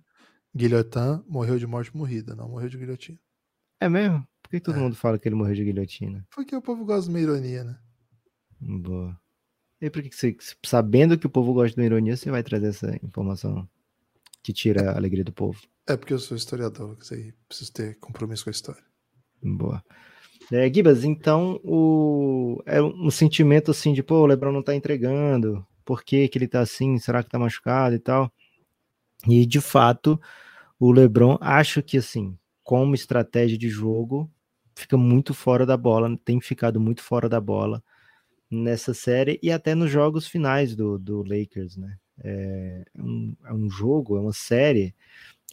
[SPEAKER 2] Guilhotin morreu de morte morrida, não morreu de guilhotina.
[SPEAKER 3] É mesmo? Por que todo é. mundo fala que ele morreu de guilhotina?
[SPEAKER 2] Porque o povo gosta de uma ironia, né?
[SPEAKER 3] Boa. E por que você, sabendo que o povo gosta de uma ironia, você vai trazer essa informação que tira a alegria do povo?
[SPEAKER 2] É porque eu sou historiador, aí preciso ter compromisso com a história.
[SPEAKER 3] Boa. É, Gibas, então o é um sentimento assim de, pô, o Lebron não tá entregando, por que, que ele tá assim, será que tá machucado e tal? E de fato, o Lebron, acho que assim, como estratégia de jogo, fica muito fora da bola, tem ficado muito fora da bola nessa série e até nos jogos finais do, do Lakers, né? É um, é um jogo, é uma série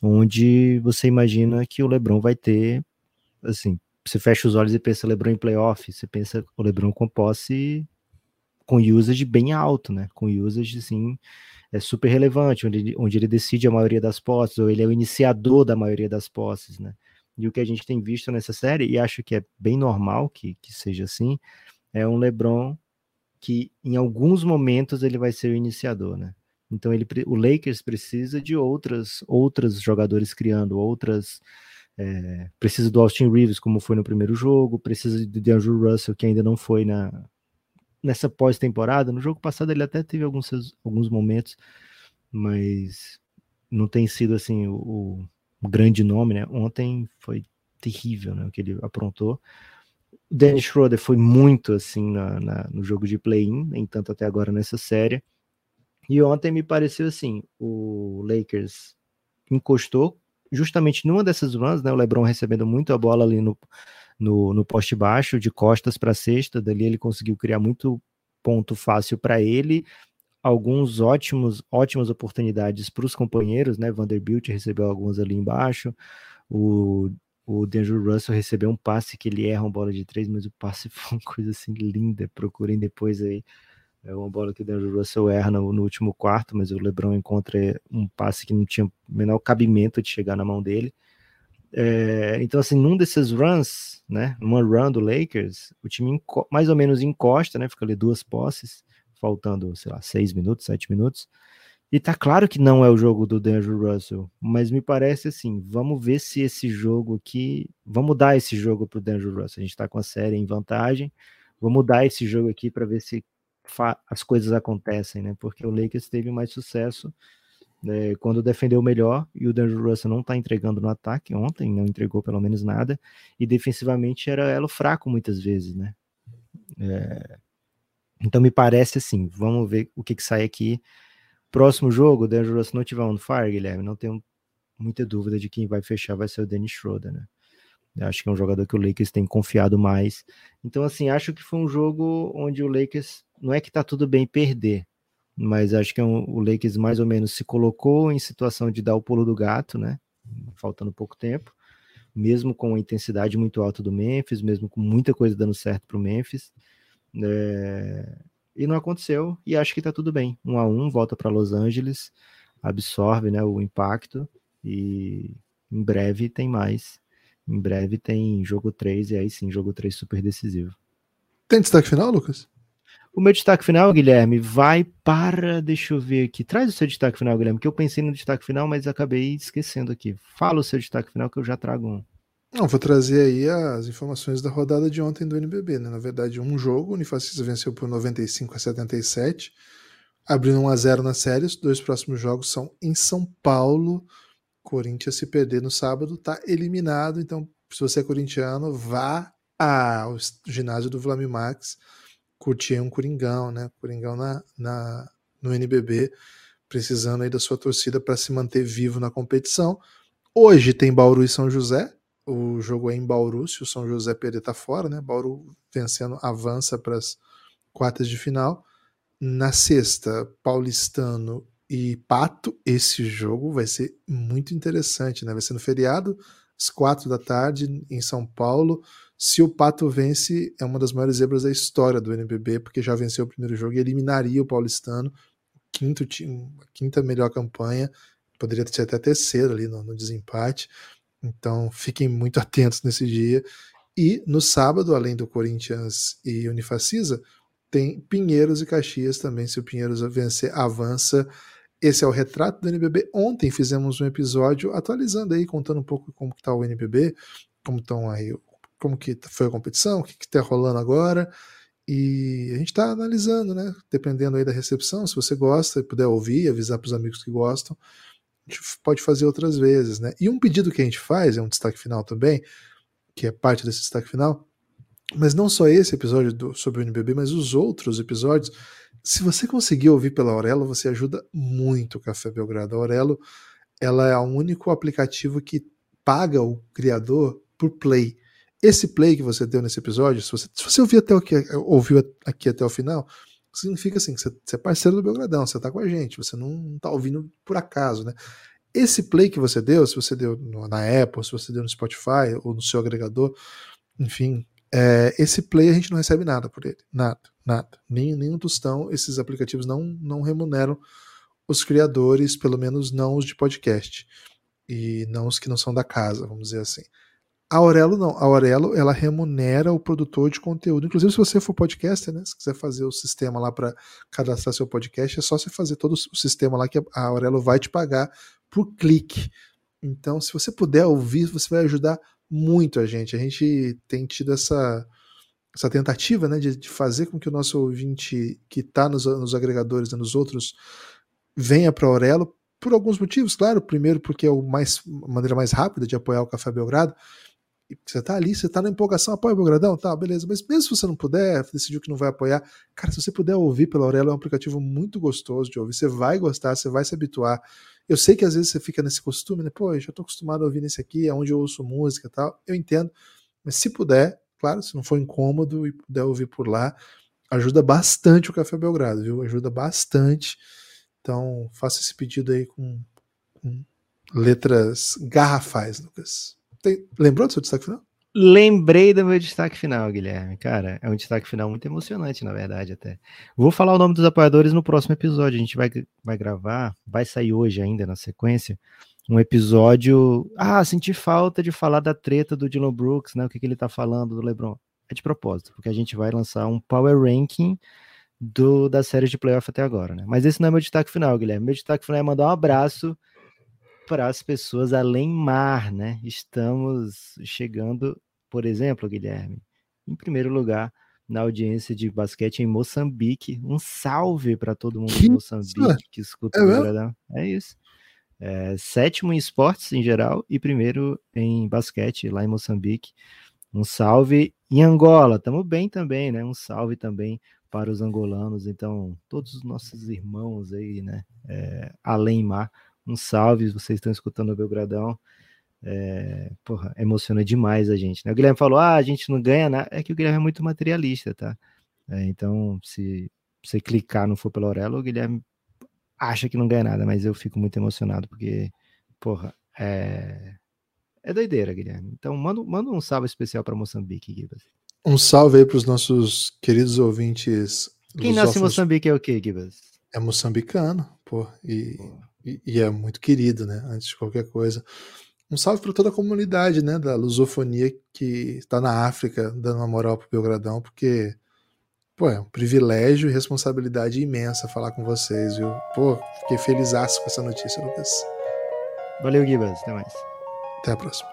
[SPEAKER 3] onde você imagina que o LeBron vai ter, assim, você fecha os olhos e pensa LeBron em playoff, você pensa o LeBron com posse com usage bem alto, né? Com usage, assim, é super relevante, onde ele, onde ele decide a maioria das posses, ou ele é o iniciador da maioria das posses, né? E o que a gente tem visto nessa série, e acho que é bem normal que, que seja assim, é um LeBron que em alguns momentos ele vai ser o iniciador, né? Então ele, o Lakers precisa de outras, outras jogadores criando outras, é, precisa do Austin Reeves como foi no primeiro jogo, precisa do DeAndre Russell que ainda não foi na nessa pós-temporada. No jogo passado ele até teve alguns alguns momentos, mas não tem sido assim o, o grande nome, né? Ontem foi terrível, né? O que ele aprontou. O Dennis Schroeder foi muito assim na, na, no jogo de play-in, nem tanto até agora nessa série. E ontem me pareceu assim, o Lakers encostou justamente numa dessas runs, né? O LeBron recebendo muito a bola ali no, no, no poste baixo, de costas para cesta, dali ele conseguiu criar muito ponto fácil para ele, alguns ótimos, ótimas oportunidades para os companheiros, né? Vanderbilt recebeu algumas ali embaixo, o, o D'Angelo Russell recebeu um passe que ele erra uma bola de três, mas o passe foi uma coisa assim linda, procurem depois aí, é uma bola que o D'Angelo Russell erra no, no, último quarto, mas o LeBron encontra um passe que não tinha o menor cabimento de chegar na mão dele. É, então, assim, num desses runs, né, numa run do Lakers, o time mais ou menos encosta, né, fica ali duas posses, faltando, sei lá, seis minutos, sete minutos. E tá claro que não é o jogo do D'Angelo Russell, mas me parece assim, vamos ver se esse jogo aqui, vamos dar esse jogo pro D'Angelo Russell. A gente tá com a série em vantagem, vamos dar esse jogo aqui para ver se as coisas acontecem, né? Porque o Lakers teve mais sucesso né, quando defendeu melhor e o D'Angelo Russell não tá entregando no ataque ontem, não entregou pelo menos nada, e defensivamente era elo fraco muitas vezes, né? É, então me parece assim, vamos ver o que, que sai aqui. Próximo jogo, o D'Angelo se não tiver on fire, Guilherme, não tenho muita dúvida de quem vai fechar vai ser o Dennis Schroeder, né? Eu acho que é um jogador que o Lakers tem confiado mais. Então, assim, acho que foi um jogo onde o Lakers não é que tá tudo bem perder, mas acho que é um, o Lakers mais ou menos se colocou em situação de dar o pulo do gato, né? Faltando pouco tempo, mesmo com a intensidade muito alta do Memphis, mesmo com muita coisa dando certo para o Memphis. É, e não aconteceu, e acho que está tudo bem. Um a um, volta para Los Angeles, absorve né, o impacto, e em breve tem mais. Em breve tem jogo 3, e aí sim, jogo 3 super decisivo.
[SPEAKER 2] Tem destaque final, Lucas?
[SPEAKER 3] O meu destaque final, Guilherme, vai para. Deixa eu ver aqui. Traz o seu destaque final, Guilherme, que eu pensei no destaque final, mas acabei esquecendo aqui. Fala o seu destaque final, que eu já trago um.
[SPEAKER 2] Não, vou trazer aí as informações da rodada de ontem do NBB, né? Na verdade, um jogo, o Unifacisa venceu por 95 a 77, abrindo 1 a 0 na série. Os dois próximos jogos são em São Paulo. Corinthians se perder no sábado tá eliminado, então se você é corintiano, vá ao ginásio do Vlamir Max curtir um Coringão, né? Coringão na, na, no NBB, precisando aí da sua torcida para se manter vivo na competição. Hoje tem Bauru e São José, o jogo é em Bauru, se o São José perder tá fora, né? Bauru vencendo avança para as quartas de final. Na sexta, Paulistano e Pato. Esse jogo vai ser muito interessante, né? Vai ser no feriado, às quatro da tarde, em São Paulo. Se o Pato vence, é uma das maiores zebras da história do NBB, porque já venceu o primeiro jogo e eliminaria o Paulistano, quinto time, quinta melhor campanha, poderia ser até terceiro ali no, no desempate. Então fiquem muito atentos nesse dia. E no sábado, além do Corinthians e Unifacisa, tem Pinheiros e Caxias também. Se o Pinheiros vencer, avança. Esse é o retrato do NBB. Ontem fizemos um episódio atualizando aí, contando um pouco como está o NBB, como estão aí, como que foi a competição, o que está rolando agora. E a gente está analisando, né? Dependendo aí da recepção, se você gosta e puder ouvir, avisar para os amigos que gostam, a gente pode fazer outras vezes, né? E um pedido que a gente faz, é um destaque final também, que é parte desse destaque final, mas não só esse episódio do, sobre o NBB, mas os outros episódios. Se você conseguir ouvir pela Aurelo, você ajuda muito o Café Belgrado. A Aurelo ela é o único aplicativo que paga o criador por play. Esse play que você deu nesse episódio, se você, se você ouviu, até aqui, ouviu aqui até o final, significa assim, que você, você é parceiro do Belgradão, você está com a gente, você não está ouvindo por acaso, né? Esse play que você deu, se você deu na Apple, se você deu no Spotify ou no seu agregador, enfim, É, esse play a gente não recebe nada por ele. Nada, nada. Nem, nem um tostão. Esses aplicativos não, não remuneram os criadores, pelo menos não os de podcast. E não os que não são da casa, vamos dizer assim. A Aurelo não. A Aurelo ela remunera o produtor de conteúdo. Inclusive, se você for podcaster, né? Se quiser fazer o sistema lá para cadastrar seu podcast, é só você fazer todo o sistema lá que a Aurelo vai te pagar por clique. Então, se você puder ouvir, você vai ajudar muito a gente. A gente tem tido essa, essa tentativa né, de, de fazer com que o nosso ouvinte que está nos, nos, agregadores, né, nos outros, venha para a Aurelo, por alguns motivos, claro. Primeiro, porque é o mais, a maneira mais rápida de apoiar o Café Belgrado. Você está ali, você está na empolgação, apoia o Belgradão, tá, beleza. Mas mesmo se você não puder, decidiu que não vai apoiar, cara, se você puder ouvir pela Aurelo, é um aplicativo muito gostoso de ouvir. Você vai gostar, você vai se habituar. Eu sei que às vezes você fica nesse costume, né? Pô, eu já tô acostumado a ouvir nesse aqui, é onde eu ouço música e tal. Eu entendo. Mas se puder, claro, se não for incômodo e puder ouvir por lá, ajuda bastante o Café Belgrado, viu? Ajuda bastante. Então, faça esse pedido aí com, com letras garrafais, Lucas. Tem, lembrou do seu destaque final?
[SPEAKER 3] Lembrei do meu destaque final, Guilherme. Cara, é um destaque final muito emocionante, na verdade, até. Vou falar o nome dos apoiadores no próximo episódio. A gente vai, vai gravar, vai sair hoje ainda na sequência, um episódio. Ah, senti falta de falar da treta do Dylan Brooks, né? O que, que ele tá falando do LeBron. É de propósito, porque a gente vai lançar um Power Ranking do, da série de playoff até agora, né? Mas esse não é meu destaque final, Guilherme. Meu destaque final é mandar um abraço para as pessoas além mar, né? Estamos chegando, por exemplo, Guilherme, em primeiro lugar na audiência de basquete em Moçambique. Um salve para todo mundo de Moçambique que escuta é o. É isso. É, sétimo em esportes em geral e primeiro em basquete lá em Moçambique. Um salve em Angola, estamos bem também, né? Um salve também para os angolanos. Então, todos os nossos irmãos aí, né? É, além mar, um salve, vocês estão escutando o Belgradão. É, porra, emociona demais a gente. Né? O Guilherme falou: ah, a gente não ganha nada. É que o Guilherme é muito materialista, tá? É, então, se você clicar não for pela Aurelo, o Guilherme acha que não ganha nada, mas eu fico muito emocionado porque, porra, é, é doideira, Guilherme. Então, manda, manda um salve especial para Moçambique, Gibas.
[SPEAKER 2] Um salve aí para os nossos queridos ouvintes.
[SPEAKER 3] Quem nasce em Moçambique é o quê, Gibas?
[SPEAKER 2] É moçambicano, pô. E. Pô e, e é muito querido, né? Antes de qualquer coisa. Um salve para toda a comunidade, né, da lusofonia que está na África, dando uma moral pro Belgradão, porque pô, é um privilégio e responsabilidade imensa falar com vocês, viu? Pô, fiquei feliz com essa notícia, Lucas.
[SPEAKER 3] Valeu, Gibas. Até mais.
[SPEAKER 2] Até a próxima.